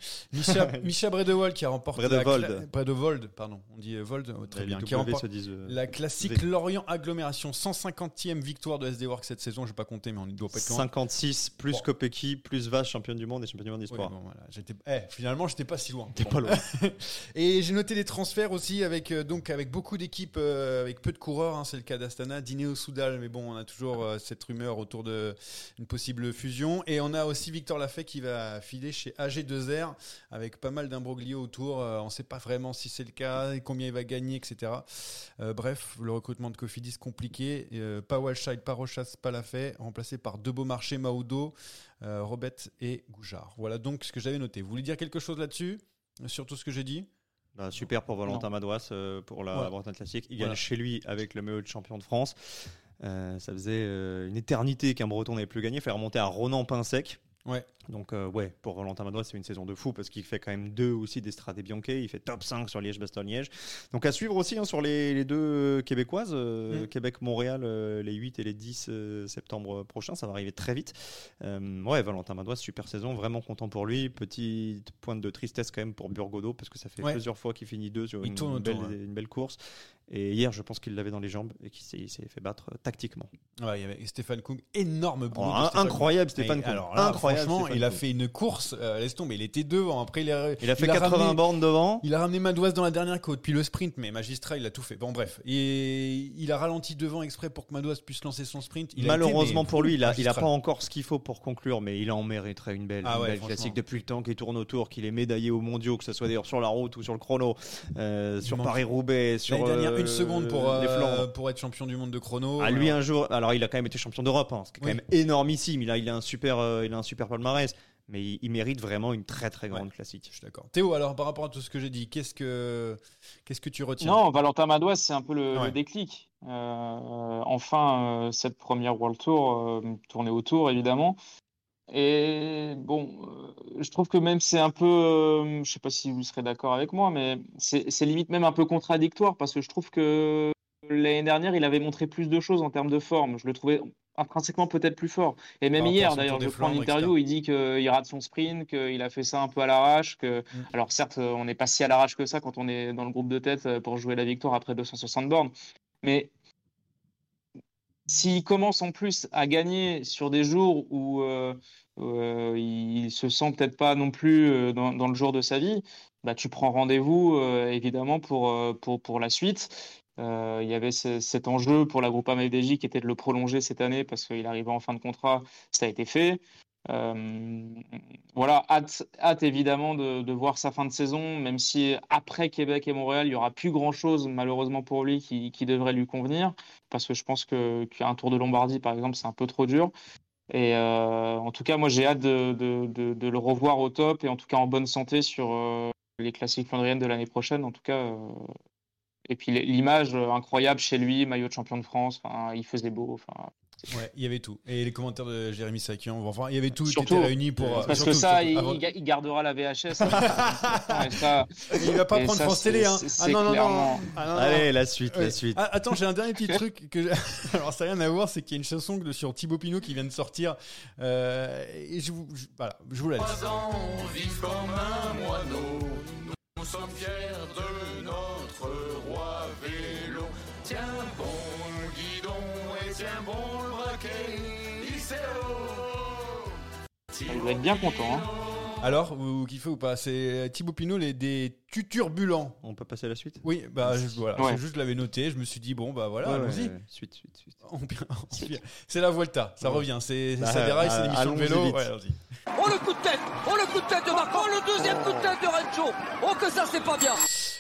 Misha Bredewold qui a remporté Bredewold. la cla- Bredewold, pardon, on dit euh, Vold, oh, très Les bien, qui remporte se disent, euh, la classique V. Lorient Agglomération, 150e victoire de SD Works cette saison. Je vais pas compter, mais on ne doit pas être loin. 56 plus Bon. Kopecky plus Vache championne du monde et championne du monde Oui, d'histoire. bon, voilà. J'étais, eh, finalement, j'étais pas si loin. T'es Bon. pas loin. Et j'ai noté les transferts aussi avec donc avec beaucoup d'équipes euh, avec peu de coureurs. hein, c'est le cas d'Astana, Dineo Soudal, mais bon, on a toujours euh, cette rumeur autour de une possible fusion. Et on a aussi Victor Lafay qui va filer chez AG2R avec pas mal d'imbroglio autour. Euh, on ne sait pas vraiment si c'est le cas, et combien il va gagner, etc. Euh, bref, le recrutement de Cofidis compliqué. Pas Walscheid, pas Rochas, pas Lafay, remplacé par De Beaumarchais, Maudo, Robet et Goujard. Voilà donc ce que j'avais noté. Vous voulez dire quelque chose là-dessus sur tout ce que j'ai dit? Bah, super pour Valentin Madouas euh, pour la Voilà. Bretagne Classique. Il Voilà. gagne chez lui avec le maillot de champion de France. Euh, ça faisait euh, une éternité qu'un Breton n'avait plus gagné. Il fait remonter à Ronan Pinsec. Ouais. Donc euh, ouais, pour Valentin Madouas, c'est une saison de fou parce qu'il fait quand même deux aussi des Strade Bianche. Il fait top 5 sur Liège-Bastogne-Liège. Donc à suivre aussi hein, sur les, les deux euh, québécoises, euh, Mm. Québec-Montréal, euh, les 8 et les 10 euh, septembre prochains. Ça va arriver très vite. Ouais, Valentin Madouas, super saison, vraiment content pour lui. Petite pointe de tristesse quand même pour Burgodo parce que ça fait Ouais. plusieurs fois qu'il finit deux sur une, belle, ouais. une belle course. Et hier, je pense qu'il l'avait dans les jambes et qu'il s'est, fait battre tactiquement. Ouais, il y avait Stéphane Koug, énorme boulot. Oh, incroyable. Stéphane. Alors là, Incroyable franchement, il a fait une course, euh, laisse tomber, il était devant. Après, il a, Il a fait a 80 ramené- bornes devant. Il a ramené Madouas dans la dernière côte, puis le sprint, mais magistrat, il a tout fait. Bon, bref. Et il a ralenti devant exprès pour que Madouas puisse lancer son sprint. Il Malheureusement été, mais, pour lui, il a, il a magistral. pas encore ce qu'il faut pour conclure, mais il en mériterait une belle, Ah une classique depuis le temps qu'il tourne autour, qu'il est médaillé aux mondiaux, que ce soit d'ailleurs sur la route ou sur le chrono, euh, sur Paris-Roubaix, sur dernière, euh, une seconde pour, euh, être champion du monde de chrono. À lui Alors, un jour, alors il a quand même été champion d'Europe, hein, ce qui est quand même énormissime. Il a, il a un super, euh, il a un super palmarès, mais il, il mérite vraiment une très très grande Ouais. classique. Je suis d'accord. Théo, alors par rapport à tout ce que j'ai dit, qu'est-ce que, qu'est-ce que tu retiens? Non, Valentin Madouas, c'est un peu le, Ouais. le déclic. Euh, enfin, euh, cette première World Tour, euh, tournée autour, évidemment. Et bon, je trouve que même c'est un peu, euh, je sais pas si vous serez d'accord avec moi, mais c'est c'est limite même un peu contradictoire parce que je trouve que l'année dernière, il avait montré plus de choses en termes de forme. Je le trouvais intrinsèquement peut-être plus fort. Et même hier, d'ailleurs, je prends une Flandres, interview, il dit qu'il rate son sprint, qu'il a fait ça un peu à l'arrache. Que... Mm. Alors certes, on n'est pas si à l'arrache que ça quand on est dans le groupe de tête euh, pour jouer la victoire après 260 bornes. Mais s'il commence en plus à gagner sur des jours où, euh, euh, il se sent peut-être pas non plus euh, dans, dans le jour de sa vie, bah, tu prends rendez-vous euh, évidemment pour, pour, pour la suite. Euh, il y avait ce- cet enjeu pour la Groupama FDJ qui était de le prolonger cette année parce qu'il arrivait en fin de contrat. Ça a été fait. Euh, voilà, hâte, évidemment de, voir sa fin de saison, même si après Québec et Montréal, il y aura plus grand-chose malheureusement pour lui qui, devrait lui convenir, parce que je pense qu'un Tour de Lombardie, par exemple, c'est un peu trop dur. Et euh, en tout cas, moi, j'ai hâte de, le revoir au top et en tout cas en bonne santé sur les classiques flandriennes de l'année prochaine. En tout cas, et puis l'image euh, incroyable chez lui, maillot de champion de France, enfin, il faisait beau. Enfin, Ouais, il y avait tout. Et les commentaires de Jérémy Sakian, enfin, il y avait tout qui Surtout, était réuni pour. euh, parce surtout, que ça, surtout, il, avant- gardera la VHS. et ça, il va pas et prendre ça, France Télé, hein. Ah non, non, non. clairement- Ah, non, non. Allez, la suite, Ouais. la suite. Ah, attends, j'ai un dernier petit truc que alors ça n'a rien à voir, c'est qu'il y a une chanson de- sur Thibaut Pinot qui vient de sortir. Euh, et je vous, je- voilà, je vous la laisse. vivent comme un moineau. Nous sommes fiers de notre roi vélo. Tiens bon le guidon et tiens bon le braquet. Il doit être bien content. hein. Alors, vous kiffez ou pas C'est Thibaut Pinot, les, des tuturbulents. On peut passer à la suite? Oui, bah je, voilà, Ouais. c'est juste je l'avais noté, je me suis dit bon bah voilà, Ouais, allons-y. ouais, ouais. Suite, suite, suite. On- on- C'est la Volta, ça Ouais. revient, c'est Bah, ça déraille, c'est euh, l'émission de vélo. Oh le coup de tête Oh le coup de tête de Marco Oh le deuxième coup de tête de Rencho Oh que ça c'est pas bien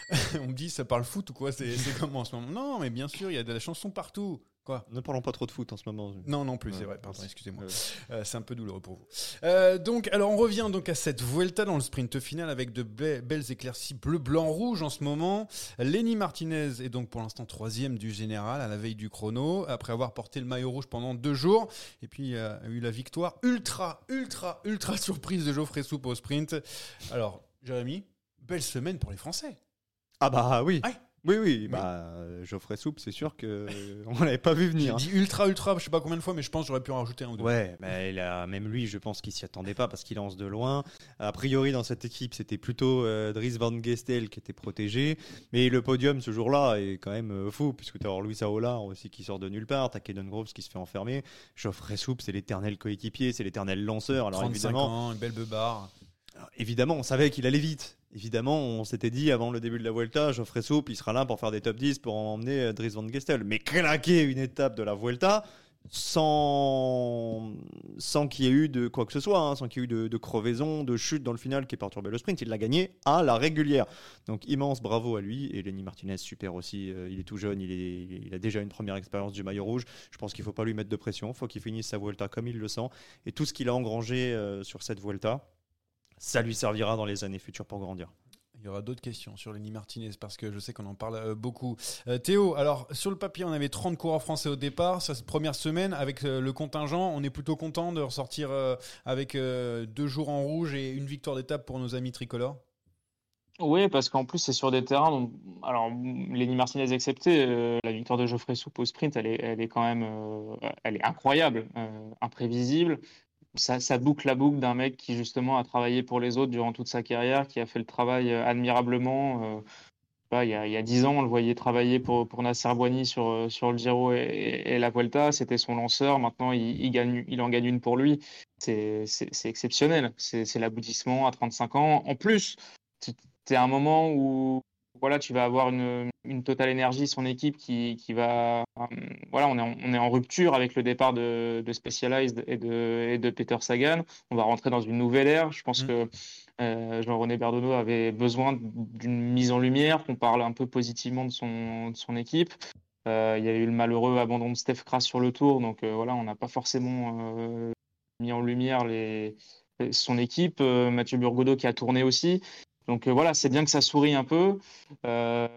on me dit ça parle foot ou quoi? C'est c'est comment en ce moment? Non, mais bien sûr, il y a de la chanson partout. Quoi Ne parlons pas trop de foot en ce moment. Non, non plus, Ouais, c'est vrai. Pardon, excusez-moi. Ouais. Euh, c'est un peu douloureux pour vous. Euh, donc, alors, on revient donc à cette Vuelta dans le sprint final avec de belles éclaircies bleu, blanc, rouge en ce moment. Lenny Martinez est donc pour l'instant troisième du général à la veille du chrono après avoir porté le maillot rouge pendant deux jours. Et puis, il a eu la victoire ultra, ultra, ultra surprise de Geoffrey Soupe au sprint. Alors, Jérémy, belle semaine pour les Français. Ah bah oui. Ouais. Oui, oui, bah euh, Geoffrey Soupe, c'est sûr que on l'avait pas vu J'ai venir. hein. dit ultra, ultra, je sais pas combien de fois, mais je pense que j'aurais pu en rajouter un ou deux. Ouais, mais il a, même lui, je pense qu'il s'y attendait pas parce qu'il lance de loin. A priori, dans cette équipe, c'était plutôt euh, Dries Van Gestel qui était protégé. Mais le podium ce jour-là est quand même euh, fou puisque tu as Luis Aola aussi qui sort de nulle part, tu as Groves qui se fait enfermer. Geoffrey Soupe, c'est l'éternel coéquipier, c'est l'éternel lanceur. Alors 35 évidemment, ans, une belle beubare. alors, évidemment, on savait qu'il allait vite. Évidemment, on s'était dit avant le début de la Vuelta, Geoffrey Soupe, il sera là pour faire des top 10 pour emmener euh, Dries Van Gestel. Mais claquer une étape de la Vuelta sans, sans qu'il y ait eu de quoi que ce soit, hein, sans qu'il y ait eu de, crevaison, de chute dans le final qui ait perturbé le sprint. Il l'a gagné à la régulière. Donc immense bravo à lui. Et Lenny Martinez, super aussi. Euh, il est tout jeune, il, est, il a déjà une première expérience du maillot rouge. Je pense qu'il ne faut pas lui mettre de pression. Il faut qu'il finisse sa Vuelta comme il le sent. Et tout ce qu'il a engrangé euh, sur cette Vuelta, ça lui servira dans les années futures pour grandir. Il y aura d'autres questions sur Lenny Martinez parce que je sais qu'on en parle euh, beaucoup. Euh, Théo, alors sur le papier, on avait 30 coureurs français au départ. Cette première semaine, avec euh, le contingent, on est plutôt content de ressortir euh, avec euh, deux jours en rouge et une victoire d'étape pour nos amis tricolores? Oui, parce qu'en plus, c'est sur des terrains. dont- alors, Lenny Martinez excepté, euh, la victoire de Geoffrey Soupe au sprint, elle est, elle est quand même euh, elle est incroyable, euh, imprévisible. Ça, boucle la boucle d'un mec qui, justement, a travaillé pour les autres durant toute sa carrière, qui a fait le travail euh, admirablement. euh, il y a, il y a 10 ans, on le voyait travailler pour, pour Nasser Boigny sur, euh, sur le Giro et, la Vuelta. C'était son lanceur. Maintenant, il, il en gagne une pour lui. C'est exceptionnel. C'est l'aboutissement à 35 ans. En plus, c'est un moment où voilà, tu vas avoir une, une totale énergie, son équipe qui, qui va. euh, voilà, on est, en, on est en rupture avec le départ de, de Specialized et de, et de Peter Sagan. On va rentrer dans une nouvelle ère. Je pense Mm. que euh, Jean-René Berdono avait besoin d'une mise en lumière, qu'on parle un peu positivement de son, de son équipe. Euh, il y a eu le malheureux abandon de Steph Kras sur le tour, donc voilà, on n'a pas forcément mis en lumière les, son équipe. Mathieu Burgodeau qui a tourné aussi. Donc euh, voilà, c'est bien que ça sourit un peu. Euh,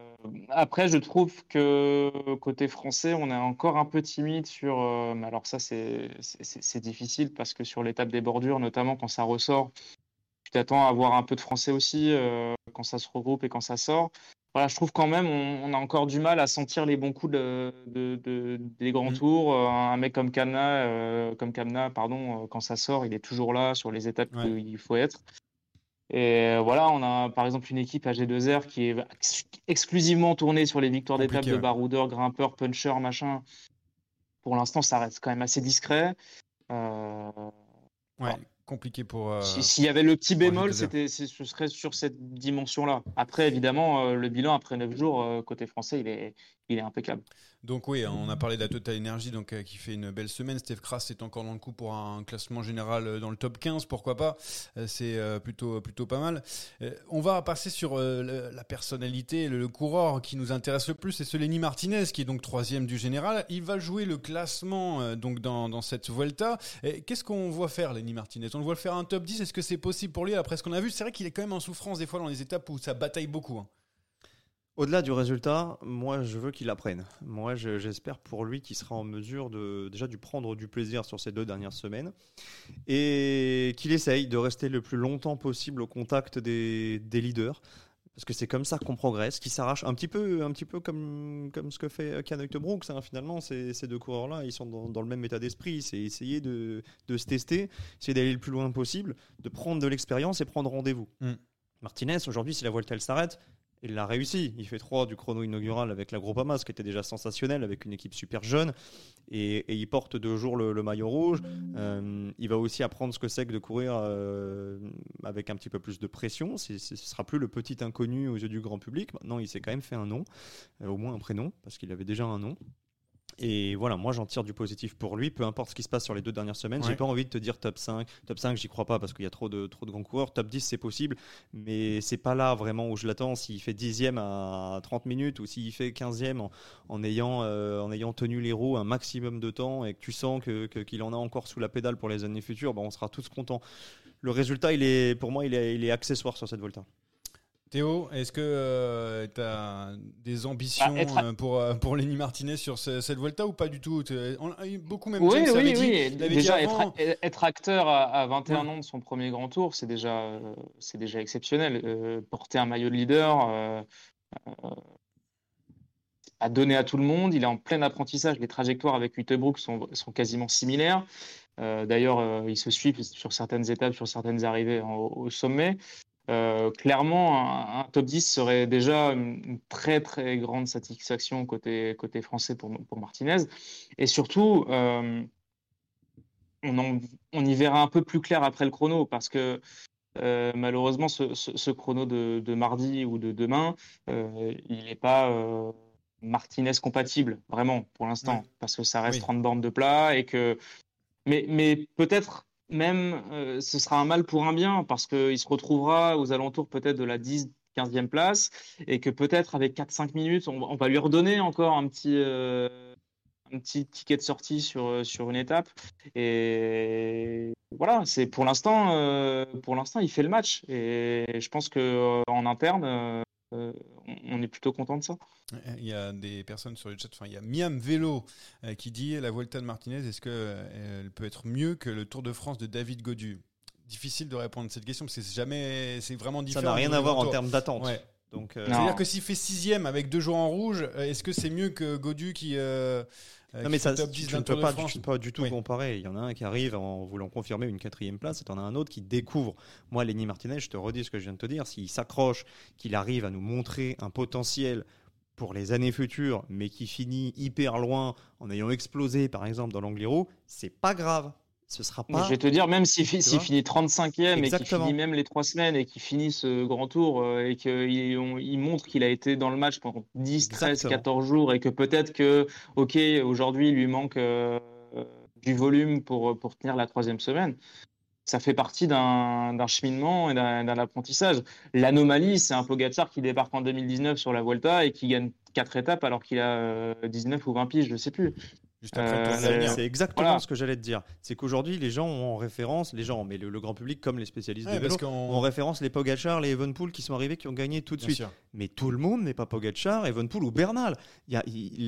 après, je trouve que côté français, on est encore un peu timide sur. euh, alors ça, c'est difficile parce que sur l'étape des bordures, notamment quand ça ressort, tu t'attends à avoir un peu de français aussi euh, quand ça se regroupe et quand ça sort. Voilà, je trouve quand même on, on a encore du mal à sentir les bons coups de, de- de- des grands Mm. tours. Un mec comme Kamna, euh, comme Kamna, pardon, quand ça sort, il est toujours là sur les étapes Ouais. où il faut être. Et voilà, on a par exemple une équipe AG2R qui est ex- exclusivement tournée sur les victoires d'étape de baroudeurs, grimpeurs, punchers, machin. Pour l'instant, ça reste quand même assez discret. Euh, Ouais. compliqué pour. euh, Si- S'il y avait le petit bémol, c'était, ce serait sur cette dimension-là. Après, évidemment, euh, le bilan après 9 jours, euh, côté français, il est, il est impeccable. Donc oui, on a parlé de la Total Energy euh, qui fait une belle semaine. Steve Kras est encore dans le coup pour un classement général euh, dans le top 15, pourquoi pas. Euh, C'est plutôt, plutôt pas mal. On va passer sur la personnalité, le, coureur qui nous intéresse le plus, c'est ce Lenny Martinez qui est donc troisième du général. Il va jouer le classement dans, cette Vuelta. Qu'est-ce qu'on voit faire Lenny Martinez? On le voit faire un top 10, est-ce que c'est possible pour lui? Après ce qu'on a vu C'est vrai qu'il est quand même en souffrance des fois dans les étapes où ça bataille beaucoup. hein. Au-delà du résultat, moi je veux qu'il apprenne. Moi je- j'espère pour lui qu'il sera en mesure de déjà de prendre du plaisir sur ces deux dernières semaines et qu'il essaye de rester le plus longtemps possible au contact des, des leaders. Parce que c'est comme ça qu'on progresse, qui s'arrache un petit peu, un petit peu comme, comme ce que fait Canoë Brooks. hein. Finalement, ces, ces deux coureurs-là, ils sont dans, dans le même état d'esprit. C'est essayer de, de se tester, essayer d'aller le plus loin possible, de prendre de l'expérience et prendre rendez-vous. Mm. Martinez, aujourd'hui, si la Volta elle s'arrête, il l'a réussi. Il fait 3 du chrono inaugural avec la Groupama, ce qui était déjà sensationnel, avec une équipe super jeune. Et, il porte deux jours le, maillot rouge. Euh, il va aussi apprendre ce que c'est que de courir euh, avec un petit peu plus de pression. Ce sera plus le petit inconnu aux yeux du grand public. Maintenant, il s'est quand même fait un nom, euh, au moins un prénom, parce qu'il avait déjà un nom. Et voilà, moi j'en tire du positif pour lui, peu importe ce qui se passe sur les deux dernières semaines. J'ai Ouais. pas envie de te dire top 5. Top 5, j'y crois pas parce qu'il y a trop de, trop de grands coureurs. Top 10, c'est possible, mais c'est pas là vraiment où je l'attends. S'il fait 10e à 30 minutes ou s'il fait 15e en, en ayant, euh, en ayant tenu les roues un maximum de temps et que tu sens que- que- qu'il en a encore sous la pédale pour les années futures, bah, on sera tous contents. Le résultat, il est, pour moi, il est, il est accessoire sur cette Volta. Théo, est-ce que tu as des ambitions Bah, être- euh, pour, euh, pour Lenny Martinez sur ce- cette Volta ou pas du tout? On- Beaucoup même Oui, James oui, dit, oui. Déjà, avant- être, être acteur à, à 21 Ouais. ans de son premier grand tour, c'est déjà, euh, c'est déjà exceptionnel. Euh, porter un maillot de leader, euh, euh, pas donné à tout le monde. Il est en plein apprentissage. Les trajectoires avec Uttebrook sont, sont quasiment similaires. Euh, D'ailleurs, euh, ils se suivent sur certaines étapes, sur certaines arrivées en- au sommet. Euh, clairement, un, un top 10 serait déjà une, très très grande satisfaction côté, côté français pour, pour Martinez. Et surtout, euh, on, en- on y verra un peu plus clair après le chrono parce que euh, malheureusement, ce, ce- ce chrono de, de mardi ou de demain, il n'est pas Martinez compatible, vraiment, pour l'instant, parce que ça reste Oui. 30 bornes de plat et que. Mais, mais peut-être même euh, ce sera un mal pour un bien parce qu'il se retrouvera aux alentours peut-être de la 10, 15e place et que peut-être avec 4-5 minutes, on, va lui redonner encore un petit, euh, un petit ticket de sortie sur, euh, sur une étape. Et voilà, c'est pour l'instant, pour l'instant, il fait le match. Et je pense que en interne, euh, euh, on- est plutôt content de ça. Il y a des personnes sur le chat, enfin il y a Miam Vélo euh, qui dit la Volta de Martinez, est-ce qu'elle peut être mieux que le Tour de France de David Godu? Difficile de répondre à cette question parce que c'est jamais, c'est vraiment Ça différent. n'a rien à voir en termes d'attente. Ouais. Donc, euh. C'est-à-dire que s'il fait sixième avec deux jours en rouge, euh, est-ce que c'est mieux que Godu qui, euh, Non qui mais ça, top tu 10 ne peux pas, France tu ne peux pas du tout Oui. comparer. Il y en a un qui arrive en voulant confirmer une quatrième place, et tu en as un autre qui découvre. Moi, Lenny Martinez, je te redis ce que je viens de te dire. S'il s'accroche, qu'il arrive à nous montrer un potentiel pour les années futures, mais qui finit hyper loin en ayant explosé, par exemple, dans l'Angliru, c'est pas grave. Ce sera Mais pas. je vais te dire, même s'il finit 35e et qu'il finit même les trois semaines et qu'il finit ce grand tour euh, et qu'il on- il montre qu'il a été dans le match pendant 10, 13, Exactement. 14 jours et que peut-être que, ok, aujourd'hui, il lui manque euh, du volume pour, pour tenir la troisième semaine. Ça fait partie d'un cheminement et d'un apprentissage. L'anomalie, c'est un Pogacar qui débarque en 2019 sur la Vuelta et qui gagne quatre étapes alors qu'il a euh, 19 ou 20 piges, je sais plus. Juste après Euh, C'est exactement Voilà. ce que j'allais te dire. C'est qu'aujourd'hui, les gens ont en référence, les gens, mais le, le grand public comme les spécialistes Ouais, de vélo, parce qu'on- ont en référence les Pogacar, les Evenpool qui sont arrivés, qui ont gagné tout de Bien suite. sûr. Mais tout le monde n'est pas Pogacar, Evenpool ou Bernal. Y a,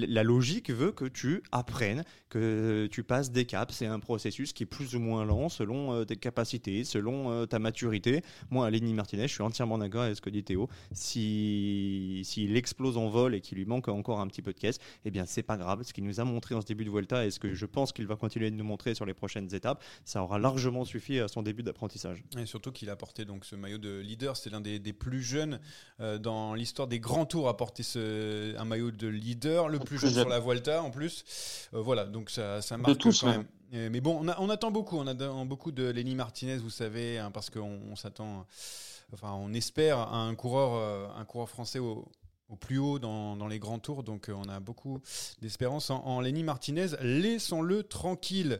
la logique veut que tu apprennes, que tu passes des caps. C'est un processus qui est plus ou moins lent selon euh, tes capacités, selon euh, ta maturité. Moi, Lenny Martinez, je suis entièrement d'accord avec ce que dit Théo. Si- S'il explose en vol et qu'il lui manque encore un petit peu de caisse, eh bien, c'est pas grave. Ce qu'il nous a montré en ce début de Vuelta et ce que je pense qu'il va continuer de nous montrer sur les prochaines étapes, ça aura largement suffi à son début d'apprentissage. Et surtout qu'il a porté donc ce maillot de leader, c'est l'un des, des plus jeunes euh, dans l'histoire des grands tours à porter ce, un maillot de leader, le plus plus jeune sur la Vuelta en plus. Euh, voilà, donc ça, ça De marque tous, quand même. même. Mais bon, on, a- on attend beaucoup, on attend beaucoup de Lenny Martinez, vous savez, hein, parce qu'on on s'attend, enfin, on espère à un coureur, euh, un coureur français au, au plus haut dans, dans les grands tours, donc euh, on a beaucoup d'espérance en, en Lenny Martinez. Laissons-le tranquille.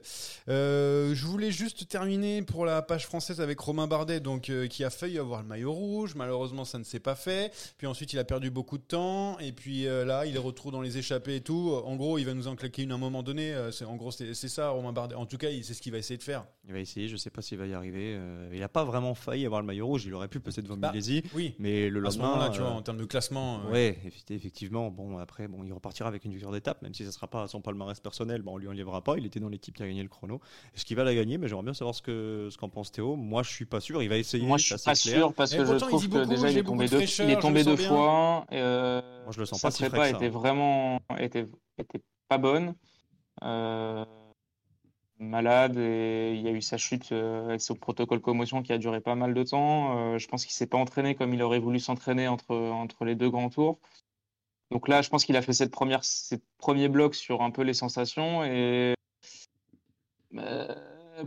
Euh, je voulais juste terminer pour la page française avec Romain Bardet, donc euh, qui a failli avoir le maillot rouge. Malheureusement, ça ne s'est pas fait. Puis ensuite, il a perdu beaucoup de temps. Et puis là, il est retrouvé dans les échappées et tout. En gros, il va nous en claquer une à un moment donné. C'est- en gros, c'est c'est ça, Romain Bardet. En tout cas, c'est ce qu'il va essayer de faire. Il va essayer, je sais pas s'il va y arriver. il n'a pas vraiment failli avoir le maillot rouge, il aurait pu peut-être devant Bah, Milesi. oui. Mais le À ce lendemain. moment-là, tu vois, en termes de classement. euh, Ouais, effectivement. Bon, après, bon, il repartira avec une victoire d'étape, même si ce sera pas son palmarès personnel. Bon, on lui enlèvera pas. Il était dans l'équipe qui a gagné le chrono. Est-ce qu'il va la gagner? Mais j'aimerais bien savoir ce que ce qu'en pense Théo. Moi, je suis pas sûr. Il va essayer. Moi, je suis pas clair. sûr parce Et que je pourtant, trouve que beaucoup, déjà il est tombé de deux, fraîcheur, il est je tombé le deux sens bien. fois. euh, Moi, je le sens sa pas si prépa ça, était hein. vraiment était, était pas bonne. Euh, malade et il y a eu sa chute euh, avec son protocole commotion qui a duré pas mal de temps. Euh, je pense qu'il s'est pas entraîné comme il aurait voulu s'entraîner entre, entre les deux grands tours. Donc là, je pense qu'il a fait cette première, ces premiers blocs sur un peu les sensations et euh,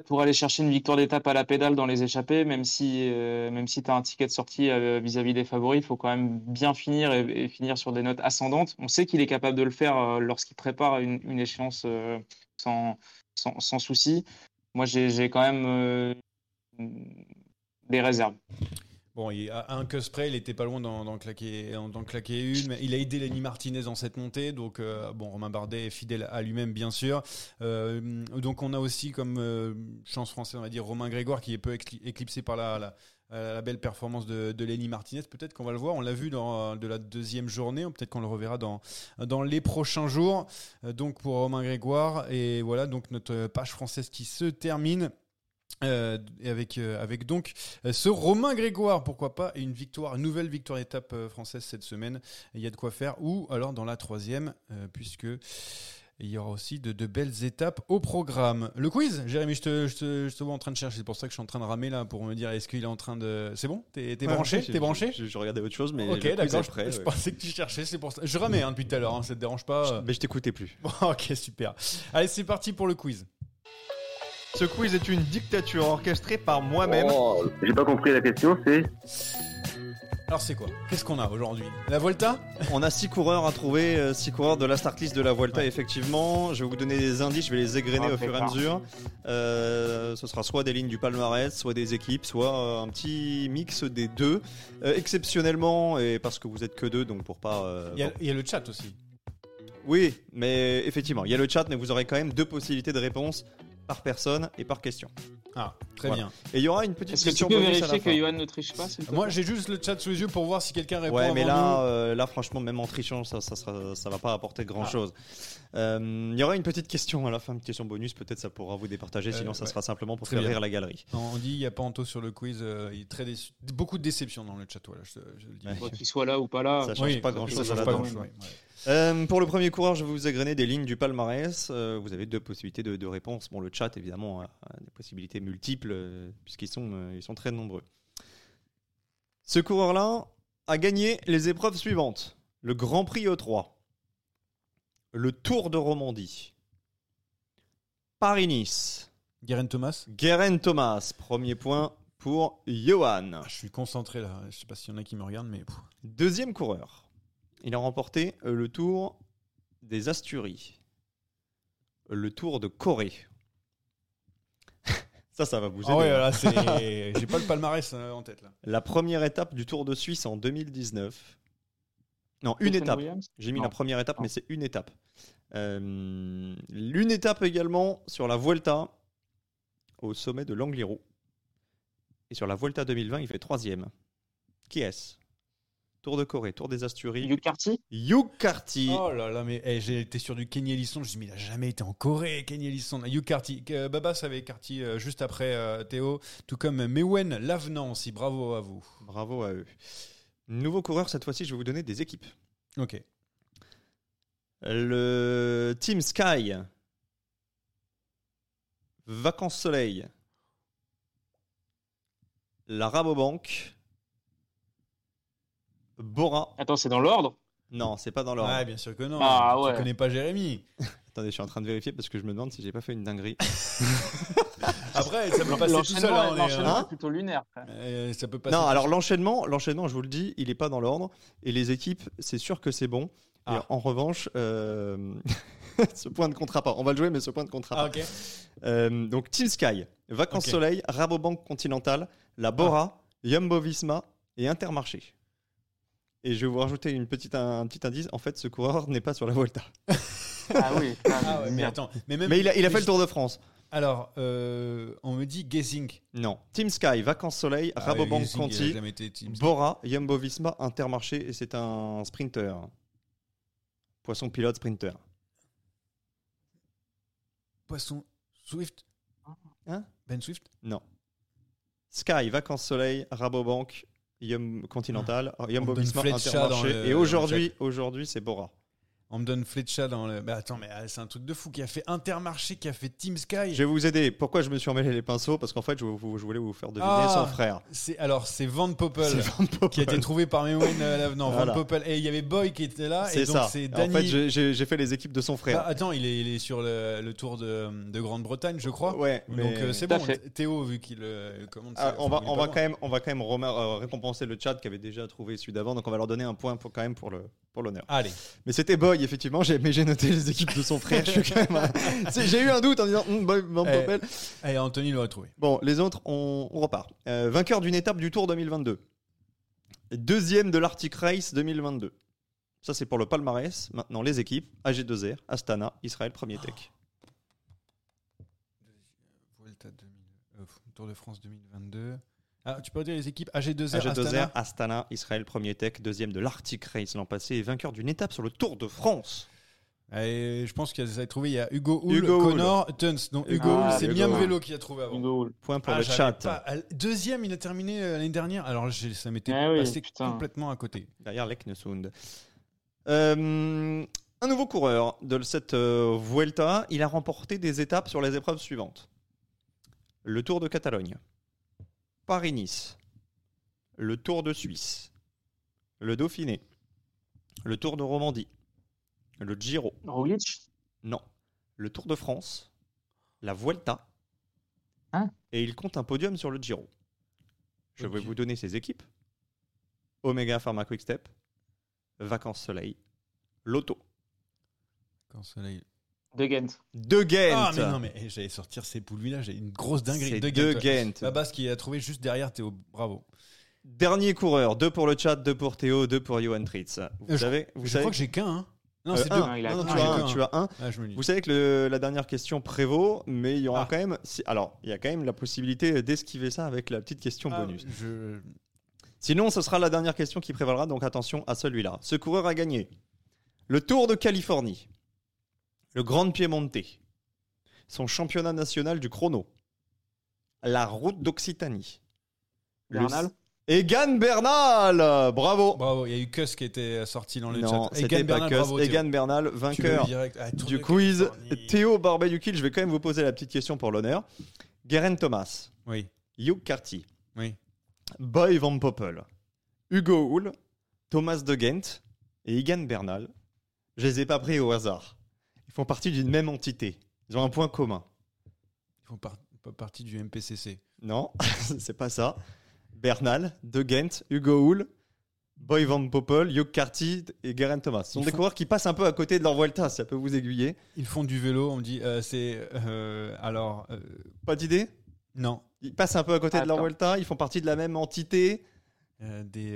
pour aller chercher une victoire d'étape à la pédale dans les échappées, même si, même si tu as un ticket de sortie vis-à-vis des favoris, il faut quand même bien finir et, finir sur des notes ascendantes. On sait qu'il est capable de le faire lorsqu'il prépare une, échéance sans, sans, souci. Moi, j'ai quand même euh, des réserves. Bon, il, à un que spray, il était pas loin d'en claquer, claquer une. Il a aidé Lenny Martinez dans cette montée. Donc, euh, bon, Romain Bardet est fidèle à lui-même, bien sûr. Euh, donc, on a aussi comme chance française, on va dire, Romain Grégoire qui est peu écli- éclipsé par la, euh, la belle performance de, de Lenny Martinez. Peut-être qu'on va le voir. On l'a vu dans de la deuxième journée. Peut-être qu'on le reverra dans, dans les prochains jours. Euh, donc, pour Romain Grégoire. Et voilà, donc notre page française qui se termine. Euh, avec, avec donc ce Romain Grégoire, pourquoi pas, une victoire, une nouvelle victoire étape française cette semaine. Il y a de quoi faire. Ou alors dans la troisième, euh, il y aura aussi de, de belles étapes au programme. Le quiz, Jérémy, je te, je, te, je te vois en train de chercher. C'est pour ça que je suis en train de ramer là pour me dire est-ce qu'il est en train de. C'est bon? T'es Ouais, branché? T'es branché? je, je regardais autre chose, mais le Ok, quiz d'accord. est Je, prêt, je ouais. pensais que tu cherchais, c'est pour ça. Je ramais hein, depuis tout à l'heure, hein, ça te dérange pas euh. Mais je t'écoutais plus. Bon, ok, super. Allez, c'est parti pour le quiz. Ce quiz est une dictature orchestrée par moi-même. Oh, j'ai pas compris la question, c'est? Alors, c'est quoi? Qu'est-ce qu'on a aujourd'hui? La Volta? On a six coureurs à trouver, euh, six coureurs de la start list de la Vuelta, effectivement. Je vais vous donner des indices, je vais les égrener Ah, au fur et à mesure. Euh, ce sera soit des lignes du palmarès, soit des équipes, soit euh, un petit mix des deux. Euh, exceptionnellement, et parce que vous êtes que deux, donc pour pas. euh, Il y, a, bon. il y a le chat aussi. Oui, mais effectivement, il y a le chat, mais vous aurez quand même deux possibilités de réponse par personne et par question. Ah, très Voilà. bien. Et il y aura une petite Est-ce que tu question peux bonus vérifier que. Johan ne triche pas s'il te Moi, j'ai juste le chat sous les yeux pour voir si quelqu'un répond. Ouais, mais avant là, nous. euh, là, franchement, même en trichant, ça, ça, sera- ça va pas apporter grand chose. Il y aura une petite question à la fin, une question bonus. Peut-être ça pourra vous départager. Euh, Sinon, ça ouais. sera simplement pour Très faire bien. rire la galerie. Non, on dit il n'y a pas Anto sur le quiz. euh, il est très déçu. Beaucoup de déception dans le chat. Voilà, je, te- je le dis. Ouais. Bon, Qu'il soit là ou pas là. Ça change Oui, pas grand ça chose change à la pas ouais, ouais. Euh, pour le premier coureur, je vais vous égrener des lignes du palmarès. Euh, vous avez deux possibilités de, de réponse. Bon, le chat, évidemment, a, a des possibilités multiples, euh, puisqu'ils sont, ils sont très nombreux. Ce coureur-là a gagné les épreuves suivantes le Grand Prix E3, le Tour de Romandie, Paris-Nice, Guérin Thomas Guérin Thomas. Premier point pour Johan. Ah, Je suis concentré là. Je sais pas s'il y en a qui me regardent, mais. Deuxième coureur. Il a remporté euh, le Tour des Asturies. Le Tour de Corée. ça, ça va vous aider. Ah ouais, hein. là, c'est. J'ai pas le palmarès euh, en tête là. La première étape du Tour de Suisse en 2019. Non, une étape. Williams J'ai mis Non. la première étape, Non. mais c'est une étape. Euh, L'une étape également sur la Vuelta au sommet de l'Angliru. Et sur la Vuelta 2020, il fait troisième. Qui est-ce? Tour de Corée, Tour des Asturies. Hugh Carty Hugh Carty. Oh là là, mais eh, j'ai été sur du Kenny Ellison. Je me suis dit, mais il a jamais été en Corée, Kenny Ellison. Hugh Carty. Euh, Baba savait Carty euh, juste après euh, Théo. Tout comme Mewen Lavenant aussi. Bravo à vous. Bravo à eux. Nouveau coureur, cette fois-ci, je vais vous donner des équipes. Ok. Le Team Sky. Vacances Soleil. La Rabobank. Bora. Attends, c'est dans l'ordre? Non, c'est pas dans l'ordre. Ouais, bien sûr que non. Ah, Tu ouais. connais pas Jérémy. Attendez, je suis en train de vérifier parce que je me demande si j'ai pas fait une dinguerie. Après, ça peut passer tout seul. L'enchaînement hein, l'enchaînement hein. plutôt lunaire. Euh, ça peut passer. non, alors l'enchaînement, l'enchaînement, je vous le dis, il est pas dans l'ordre. Et les équipes, c'est sûr que c'est bon. Et Ah. en revanche, euh, ce point ne comptera pas. On va le jouer, mais ce point ne comptera Ah, pas. ok. Euh, donc Team Sky, Vacances. Soleil, Rabobank Continental, la Bora, Jumbo Visma et Intermarché. Et je vais vous rajouter une petite, un, petit indice. En fait, ce coureur n'est pas sur la Volta. Ah oui. Ah ouais, mais attends. Mais, même, Mais il a, il a fait le Tour de France. Alors, euh, on me dit guessing. Non. Team Sky, Vacances Soleil, Ah, Rabobank Conti, jamais été Team Sky. Bora, Jumbo Visma, Intermarché et c'est un sprinter. Poisson pilote sprinter. Poisson Swift. Hein? Ben Swift? Non. Sky, Vacances Soleil, Rabobank, Yum Continental, Visma, Fletcher dans Intermarché. Et aujourd'hui, aujourd'hui, c'est Bora. On me donne Fletcher dans le. Mais attends, mais ah, c'est un truc de fou qui a fait Intermarché, qui a fait Team Sky. Je vais vous aider. Pourquoi je me suis emmêlé les pinceaux? Parce qu'en fait, je, vous- je voulais vous faire deviner Ah, son frère. C'est alors c'est Van Poppel, C'est Van Poppel. qui a été trouvé par Mewen. euh, non, Voilà. Van Poppel et il y avait Boy qui était là et C'est ça. c'est En Danny. fait, j'ai- fait les équipes de son frère. Ah, attends, il est, il est sur le, le tour de, de Grande-Bretagne, je crois. Ouais, mais- Donc euh, c'est bon. fait. Théo, vu qu'il euh, commande. Ah, ça, on va, on va quand même, on va quand même remer- euh, récompenser le chat qui avait déjà trouvé celui d'avant, donc on va leur donner un point pour, quand même pour le, pour l'honneur. Allez. Mais c'était Boy, effectivement. j'ai- Mais j'ai noté les équipes de son frère. J'ai eu un doute en disant Boy, Van Eh. Allez, Anthony l'aurait trouvé. Bon, les autres, on, on repart. Euh, vainqueur d'une étape du Tour 2022. Deuxième de l'Arctic Race 2022. Ça, c'est pour le palmarès. Maintenant, les équipes AG2R, Astana, Israël, Premier Tech. Vuelta 2000, euh, Tour de France 2022. Ah, tu peux redire les équipes AG2R, AG2R, Astana Astana, Israël, Premier Tech, deuxième de l'Arctic Race l'an passé et vainqueur d'une étape sur le Tour de France. Et je pense qu'il a trouvé. Il y a Hugo Hull, Hugo. Connor Tuns. Donc Hugo Hull, c'est Miam. Vélo qui a trouvé avant. Hugo. Point pour Ah, le chat. pas- ah, Deuxième, il a terminé euh, l'année dernière. Alors ça m'était Ah passé complètement à côté. Derrière Leknesund. Euh, un nouveau coureur de cette euh, Vuelta, il a remporté des étapes sur les épreuves suivantes. Le Tour de Catalogne, Paris-Nice, le Tour de Suisse, le Dauphiné, le Tour de Romandie, le Giro, Roglic? Non, le Tour de France, la Vuelta, Hein? Et il compte un podium sur le Giro. Je vais vous donner ses équipes. Omega Pharma Quick Step, Vacances Soleil, Lotto, Quand soleil. De Ghent. De Ghent. Ah mais non mais eh, j'allais sortir ces poules là. J'ai une grosse dinguerie. C'est De De Ghent. Ghent. La base qui a trouvé juste derrière Théo. Bravo. Dernier coureur, deux pour le chat, deux pour Théo, deux pour Johan Tritz. Vous Euh, je- savez, vous je savez crois que j'ai qu'un. hein. Non, Euh, c'est un. deux. Non, il a Non, non, qu'un. tu, Ah, as j'ai un, qu'un. tu as un. Ah, je me dis. Vous savez que le- la dernière question prévaut, mais il y aura Ah. quand même. si- alors, il y a quand même la possibilité d'esquiver ça avec la petite question Ah, bonus. je... Sinon, ce sera la dernière question qui prévalera, donc attention à celui-là. Ce coureur a gagné le Tour de Californie, le Grand Piemonte, son championnat national du chrono, la route d'Occitanie. le- Bernal Egan Bernal Bravo Bravo. Il y a eu Kuss qui était sorti dans le Non, chat. c'était Egan pas Bernal, bravo. Egan Bernal, vainqueur direct. Ah, du quiz. Théo Barbet-Duquil, je vais quand même vous poser la petite question pour l'honneur. Guerin Thomas, Oui. Hugh Carty, Oui. Boy Van Poppel, Hugo Hull, Thomas de Ghent et Egan Bernal. Je les ai pas pris au hasard. Ils font partie d'une même entité. Ils ont un point commun. Ils font par- pas partie du MPCC. Non, c'est pas ça. Bernal, De Ghent, Hugo Hull, Boy Van Poppel, Hugh Carty et Guerin Thomas. Ce sont Ils des font- coureurs qui passent un peu à côté de leur Vuelta, ça peut vous aiguiller. Ils font du vélo. On me dit. euh, c'est. euh, alors. euh, Pas d'idée? Non. Ils passent un peu à côté de leur. Vuelta, ils font partie de la même entité? Euh, des.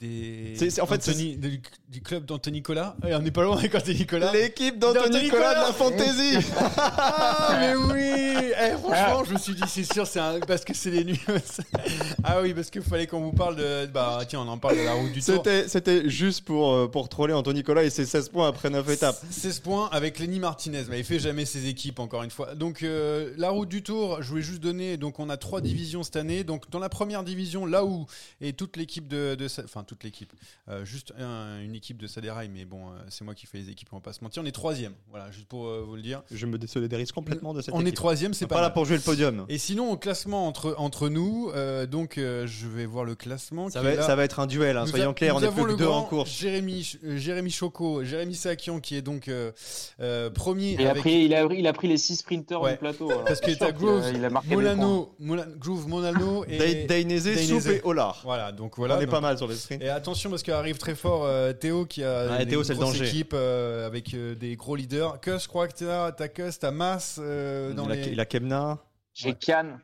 Des. C'est- c'est- en fait, Anthony- du, du club d'Anthony Nicolas. on n'est pas loin avec Anthony Nicolas. L'équipe d'Anthony Nicolas de la. Fantasy Ah, mais oui Eh, Franchement, je me suis dit, c'est sûr, c'est un... parce que c'est les nuits. ah oui, parce qu'il fallait qu'on vous parle de. Bah, tiens, on en parle de la route du Tour. C'était, juste pour, euh, pour troller Anthony Nicolas et ses 16 points après 9 étapes. 16 points avec Lenny Martinez, mais il fait jamais ses équipes encore une fois. Donc euh, la route du Tour, je voulais juste donner. Donc on a trois divisions cette année. Donc dans la première division, là où est toute l'équipe de, de sa- enfin hein, toute l'équipe. Euh, juste un- une équipe de Saderail, mais bon, euh, c'est moi qui fais les équipes, on va pas se mentir. On est troisième, voilà, juste pour euh, vous le dire. Je me désolidarise complètement de cette On est équipe. troisième, c'est On est pas, pas là pour jouer le podium. Et sinon, au classement entre, entre nous, euh, donc euh, je vais voir le classement. Ça qui va, est là. ça va être un duel, hein, soyons clairs, on est plus que deux en course. Jérémy, Jérémy Choco, Jérémy Sakian qui est donc euh, euh, premier. Il a, avec- pris, il, a, il a pris les 6 sprinters Ouais. du plateau. alors Parce que c'est t'as a- Groove, il a marqué des points. Molano, Mola- Groove, Monano et Dai- Dainese. Soupe et Olar. Voilà, donc voilà. on est donc- pas mal sur les Et attention parce qu'arrive très fort euh, Théo qui a Ouais, une Théo, c'est le grosse danger. équipe euh, avec euh, des gros leaders. Kus, je crois que t'as t'as Kus, t'as Mas euh, dans il, a, les. il a Kemna. J'ai Cannes. Avec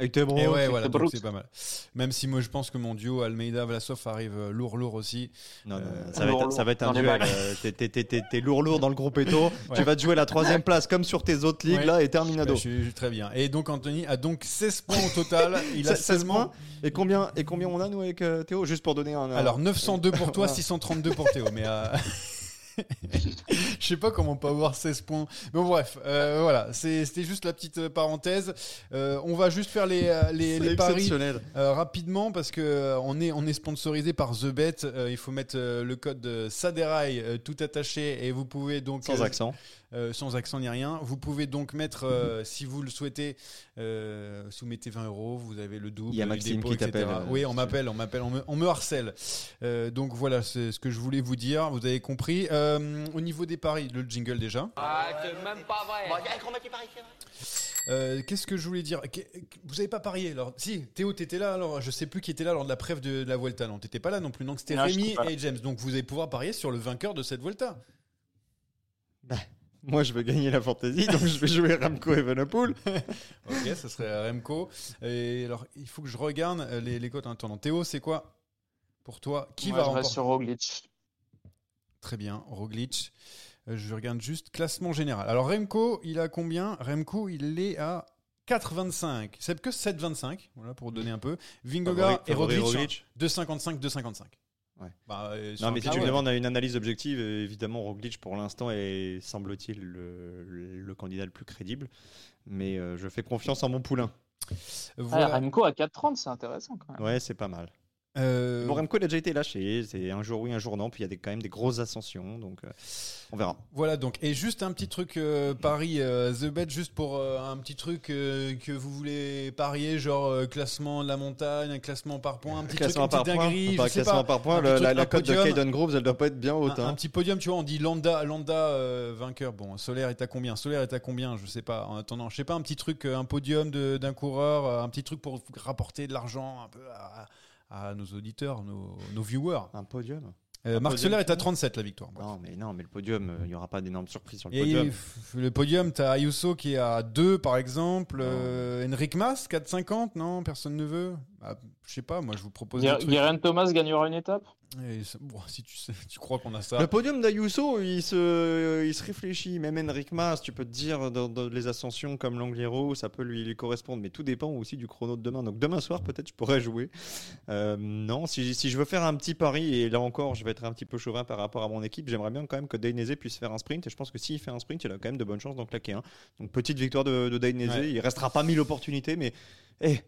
Et ouais, voilà, donc Brooks. c'est pas mal. Même si moi je pense que mon duo Almeida Vlasov arrive euh, lourd lourd aussi. Non, non, Euh, ça, va être, ça va être un duel. euh, t'es- t'es- T'es t'es- t'es lourd lourd dans le groupe Eto. Ouais. Tu vas te jouer la troisième place comme sur tes autres ligues Ouais. là et terminado. Bah, je suis très bien. Et donc Anthony a donc 16 points au total. Il a 16 seulement. points. Et combien, et combien on a nous avec euh, Théo? Juste pour donner un. Alors 902 pour toi, Voilà. 632 pour Théo. Mais euh, je sais pas comment peut avoir 16 points. Bon, bref, euh, voilà, c'était juste la petite euh, parenthèse. Euh, on va juste faire les, euh, les, les paris euh, rapidement parce que euh, on est, on est sponsorisé par The Bet. Euh, il faut mettre le code SADERAI euh, tout attaché et vous pouvez donc Sans accent. Euh, sans accent ni rien. Vous pouvez donc mettre, euh, si vous le souhaitez, euh, si vous mettez 20 euros, vous avez le double. Il y a Maxime dépôt, qui t'appelle, euh, Oui, on m'appelle, on m'appelle, on me, on me harcèle. Euh, donc voilà, c'est ce que je voulais vous dire. Vous avez compris. Euh, au niveau des paris, le jingle déjà. Ah, c'est même pas vrai. Euh, Qu'est-ce que je voulais dire Vous avez pas parié alors Si, Théo, t'étais là. Alors, je sais plus qui était là lors de la preuve de, de la Vuelta. Non, t'étais pas là non plus. Donc c'était Rémi et James. Donc vous allez pouvoir parier sur le vainqueur de cette Vuelta. Moi, je veux gagner la fantasy, donc je vais jouer Ramco Evenepoel. Ok, ça serait Remco. Et alors, il faut que je regarde euh, les, les cotes en attendant. Théo, c'est quoi pour toi? Qui Moi, va je reste remporter? sur Roglic. Très bien, Roglic. Euh, je regarde juste classement général. Alors Remco, il a combien? Remco, il est à 4,25. C'est que 7,25, voilà pour donner un peu. Vingegaard Favori- et Roglic, Roglic. 2,55, 2,55. Ouais. Bah, euh, Non, mais si tu me ouais. demandes une analyse objective, euh, évidemment, Roglic pour l'instant est, semble-t-il, le, le candidat le plus crédible. Mais euh, je fais confiance en mon poulain. Voilà. Ah, Remco à 4,30, c'est intéressant quand même. Ouais, c'est pas mal. Euh, Bon, Remco, il a déjà été lâché. C'est un jour oui, un jour non. Puis il y a des, quand même des grosses ascensions. Donc, euh, on verra. Voilà donc et juste un petit truc euh, Paris euh, The Bet juste pour euh, un petit truc que vous voulez parier genre classement de la montagne un classement par point un petit classement truc par point. dinguerie Pas classement pas, par point. le- la, cote de. Caden Groves, elle doit pas être bien haute. un, hein. un petit podium tu vois on dit Landa Landa euh, vainqueur bon Solaire est à combien? Solaire est à combien? Je sais pas en attendant je sais pas un petit truc un podium d'un coureur un petit truc pour rapporter de l'argent un peu à, à nos auditeurs nos, nos viewers Un podium. Euh, Marc. Solaire est à 37 la victoire Non, mais non, mais le podium, euh, il n'y aura pas d'énormes surprises sur le Et podium. f- le podium, t'as Ayuso qui est à 2 par exemple, euh, Enric Mas 4,50, non Personne ne veut? Bah, Je sais pas, moi je vous propose. Guerin Thomas gagnera une étape Et bon, si tu, sais- tu crois qu'on a ça. Le podium d'Ayuso, il se, il se réfléchit. Même Enric Mas, tu peux te dire, dans, dans les ascensions comme l'Angliero, ça peut lui, lui correspondre. Mais tout dépend aussi du chrono de demain. Donc demain soir, peut-être, je pourrais jouer. Euh, non, si, si je veux faire un petit pari, et là encore, je vais être un petit peu chauvin par rapport à mon équipe, j'aimerais bien quand même que Dainese puisse faire un sprint. Et je pense que s'il fait un sprint, il a quand même de bonnes chances d'en claquer un. Donc petite victoire de, de Dainese. Ouais. Il restera pas mille opportunités, mais eh,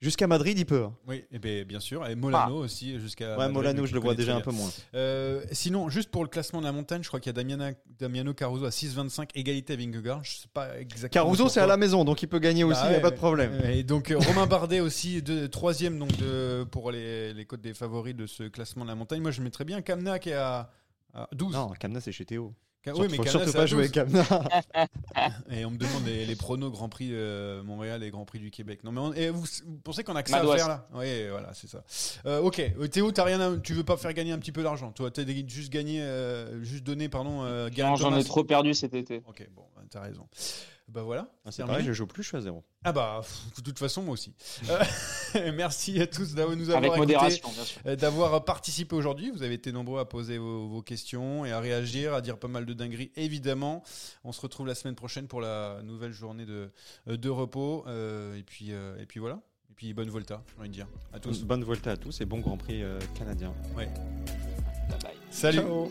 jusqu'à Madrid, il peut. hein. Oui, et ben, bien sûr. Et Molano aussi jusqu'à. Ouais, Molano, je le vois déjà un peu moins. Euh, sinon, juste pour le classement de la montagne, je crois qu'il y a Damiana, Damiano Caruso à 6,25, égalité à Vingegaard. Je sais pas exactement. Caruso, c'est à la maison, donc il peut gagner aussi, Bah il n'y a ouais, pas de ouais. problème. Et donc euh, Romain Bardet aussi, de, troisième donc de, pour les, les codes des favoris de ce classement de la montagne. Moi je mettrais bien Kamna qui est à, à 12. Non, Kamna, c'est chez Théo. Surtout- oui, mais faut Kamna, surtout pas jouer 12. Kamna. Et on me demande les, les pronos Grand Prix de Montréal et Grand Prix du Québec. Non mais on- et vous, vous pensez qu'on a que ça à faire là? Oui, voilà, c'est ça. Euh, ok, Euh, Théo, t'as rien à- tu veux pas faire gagner un petit peu d'argent Toi, t'as juste gagné, euh, juste donné, pardon, euh, Non, j'en ai trop perdu cet été. Ok, bon, bah, t'as raison. Bah voilà. Ah, c'est pareil, je joue plus, je suis à zéro. Ah bah, pff, de toute façon, moi aussi. Euh, merci à tous d'avoir nous avoir euh, d'avoir participé aujourd'hui. Vous avez été nombreux à poser vos, vos questions et à réagir, à dire pas mal de dingueries, évidemment. On se retrouve la semaine prochaine pour la nouvelle journée de, euh, de repos. Euh, et, puis, euh, et puis voilà. Et puis bonne Volta, j'ai envie de dire. À tous. Bonne Volta à tous et bon Grand Prix euh, canadien. Ouais. Bye bye. Salut. Ciao.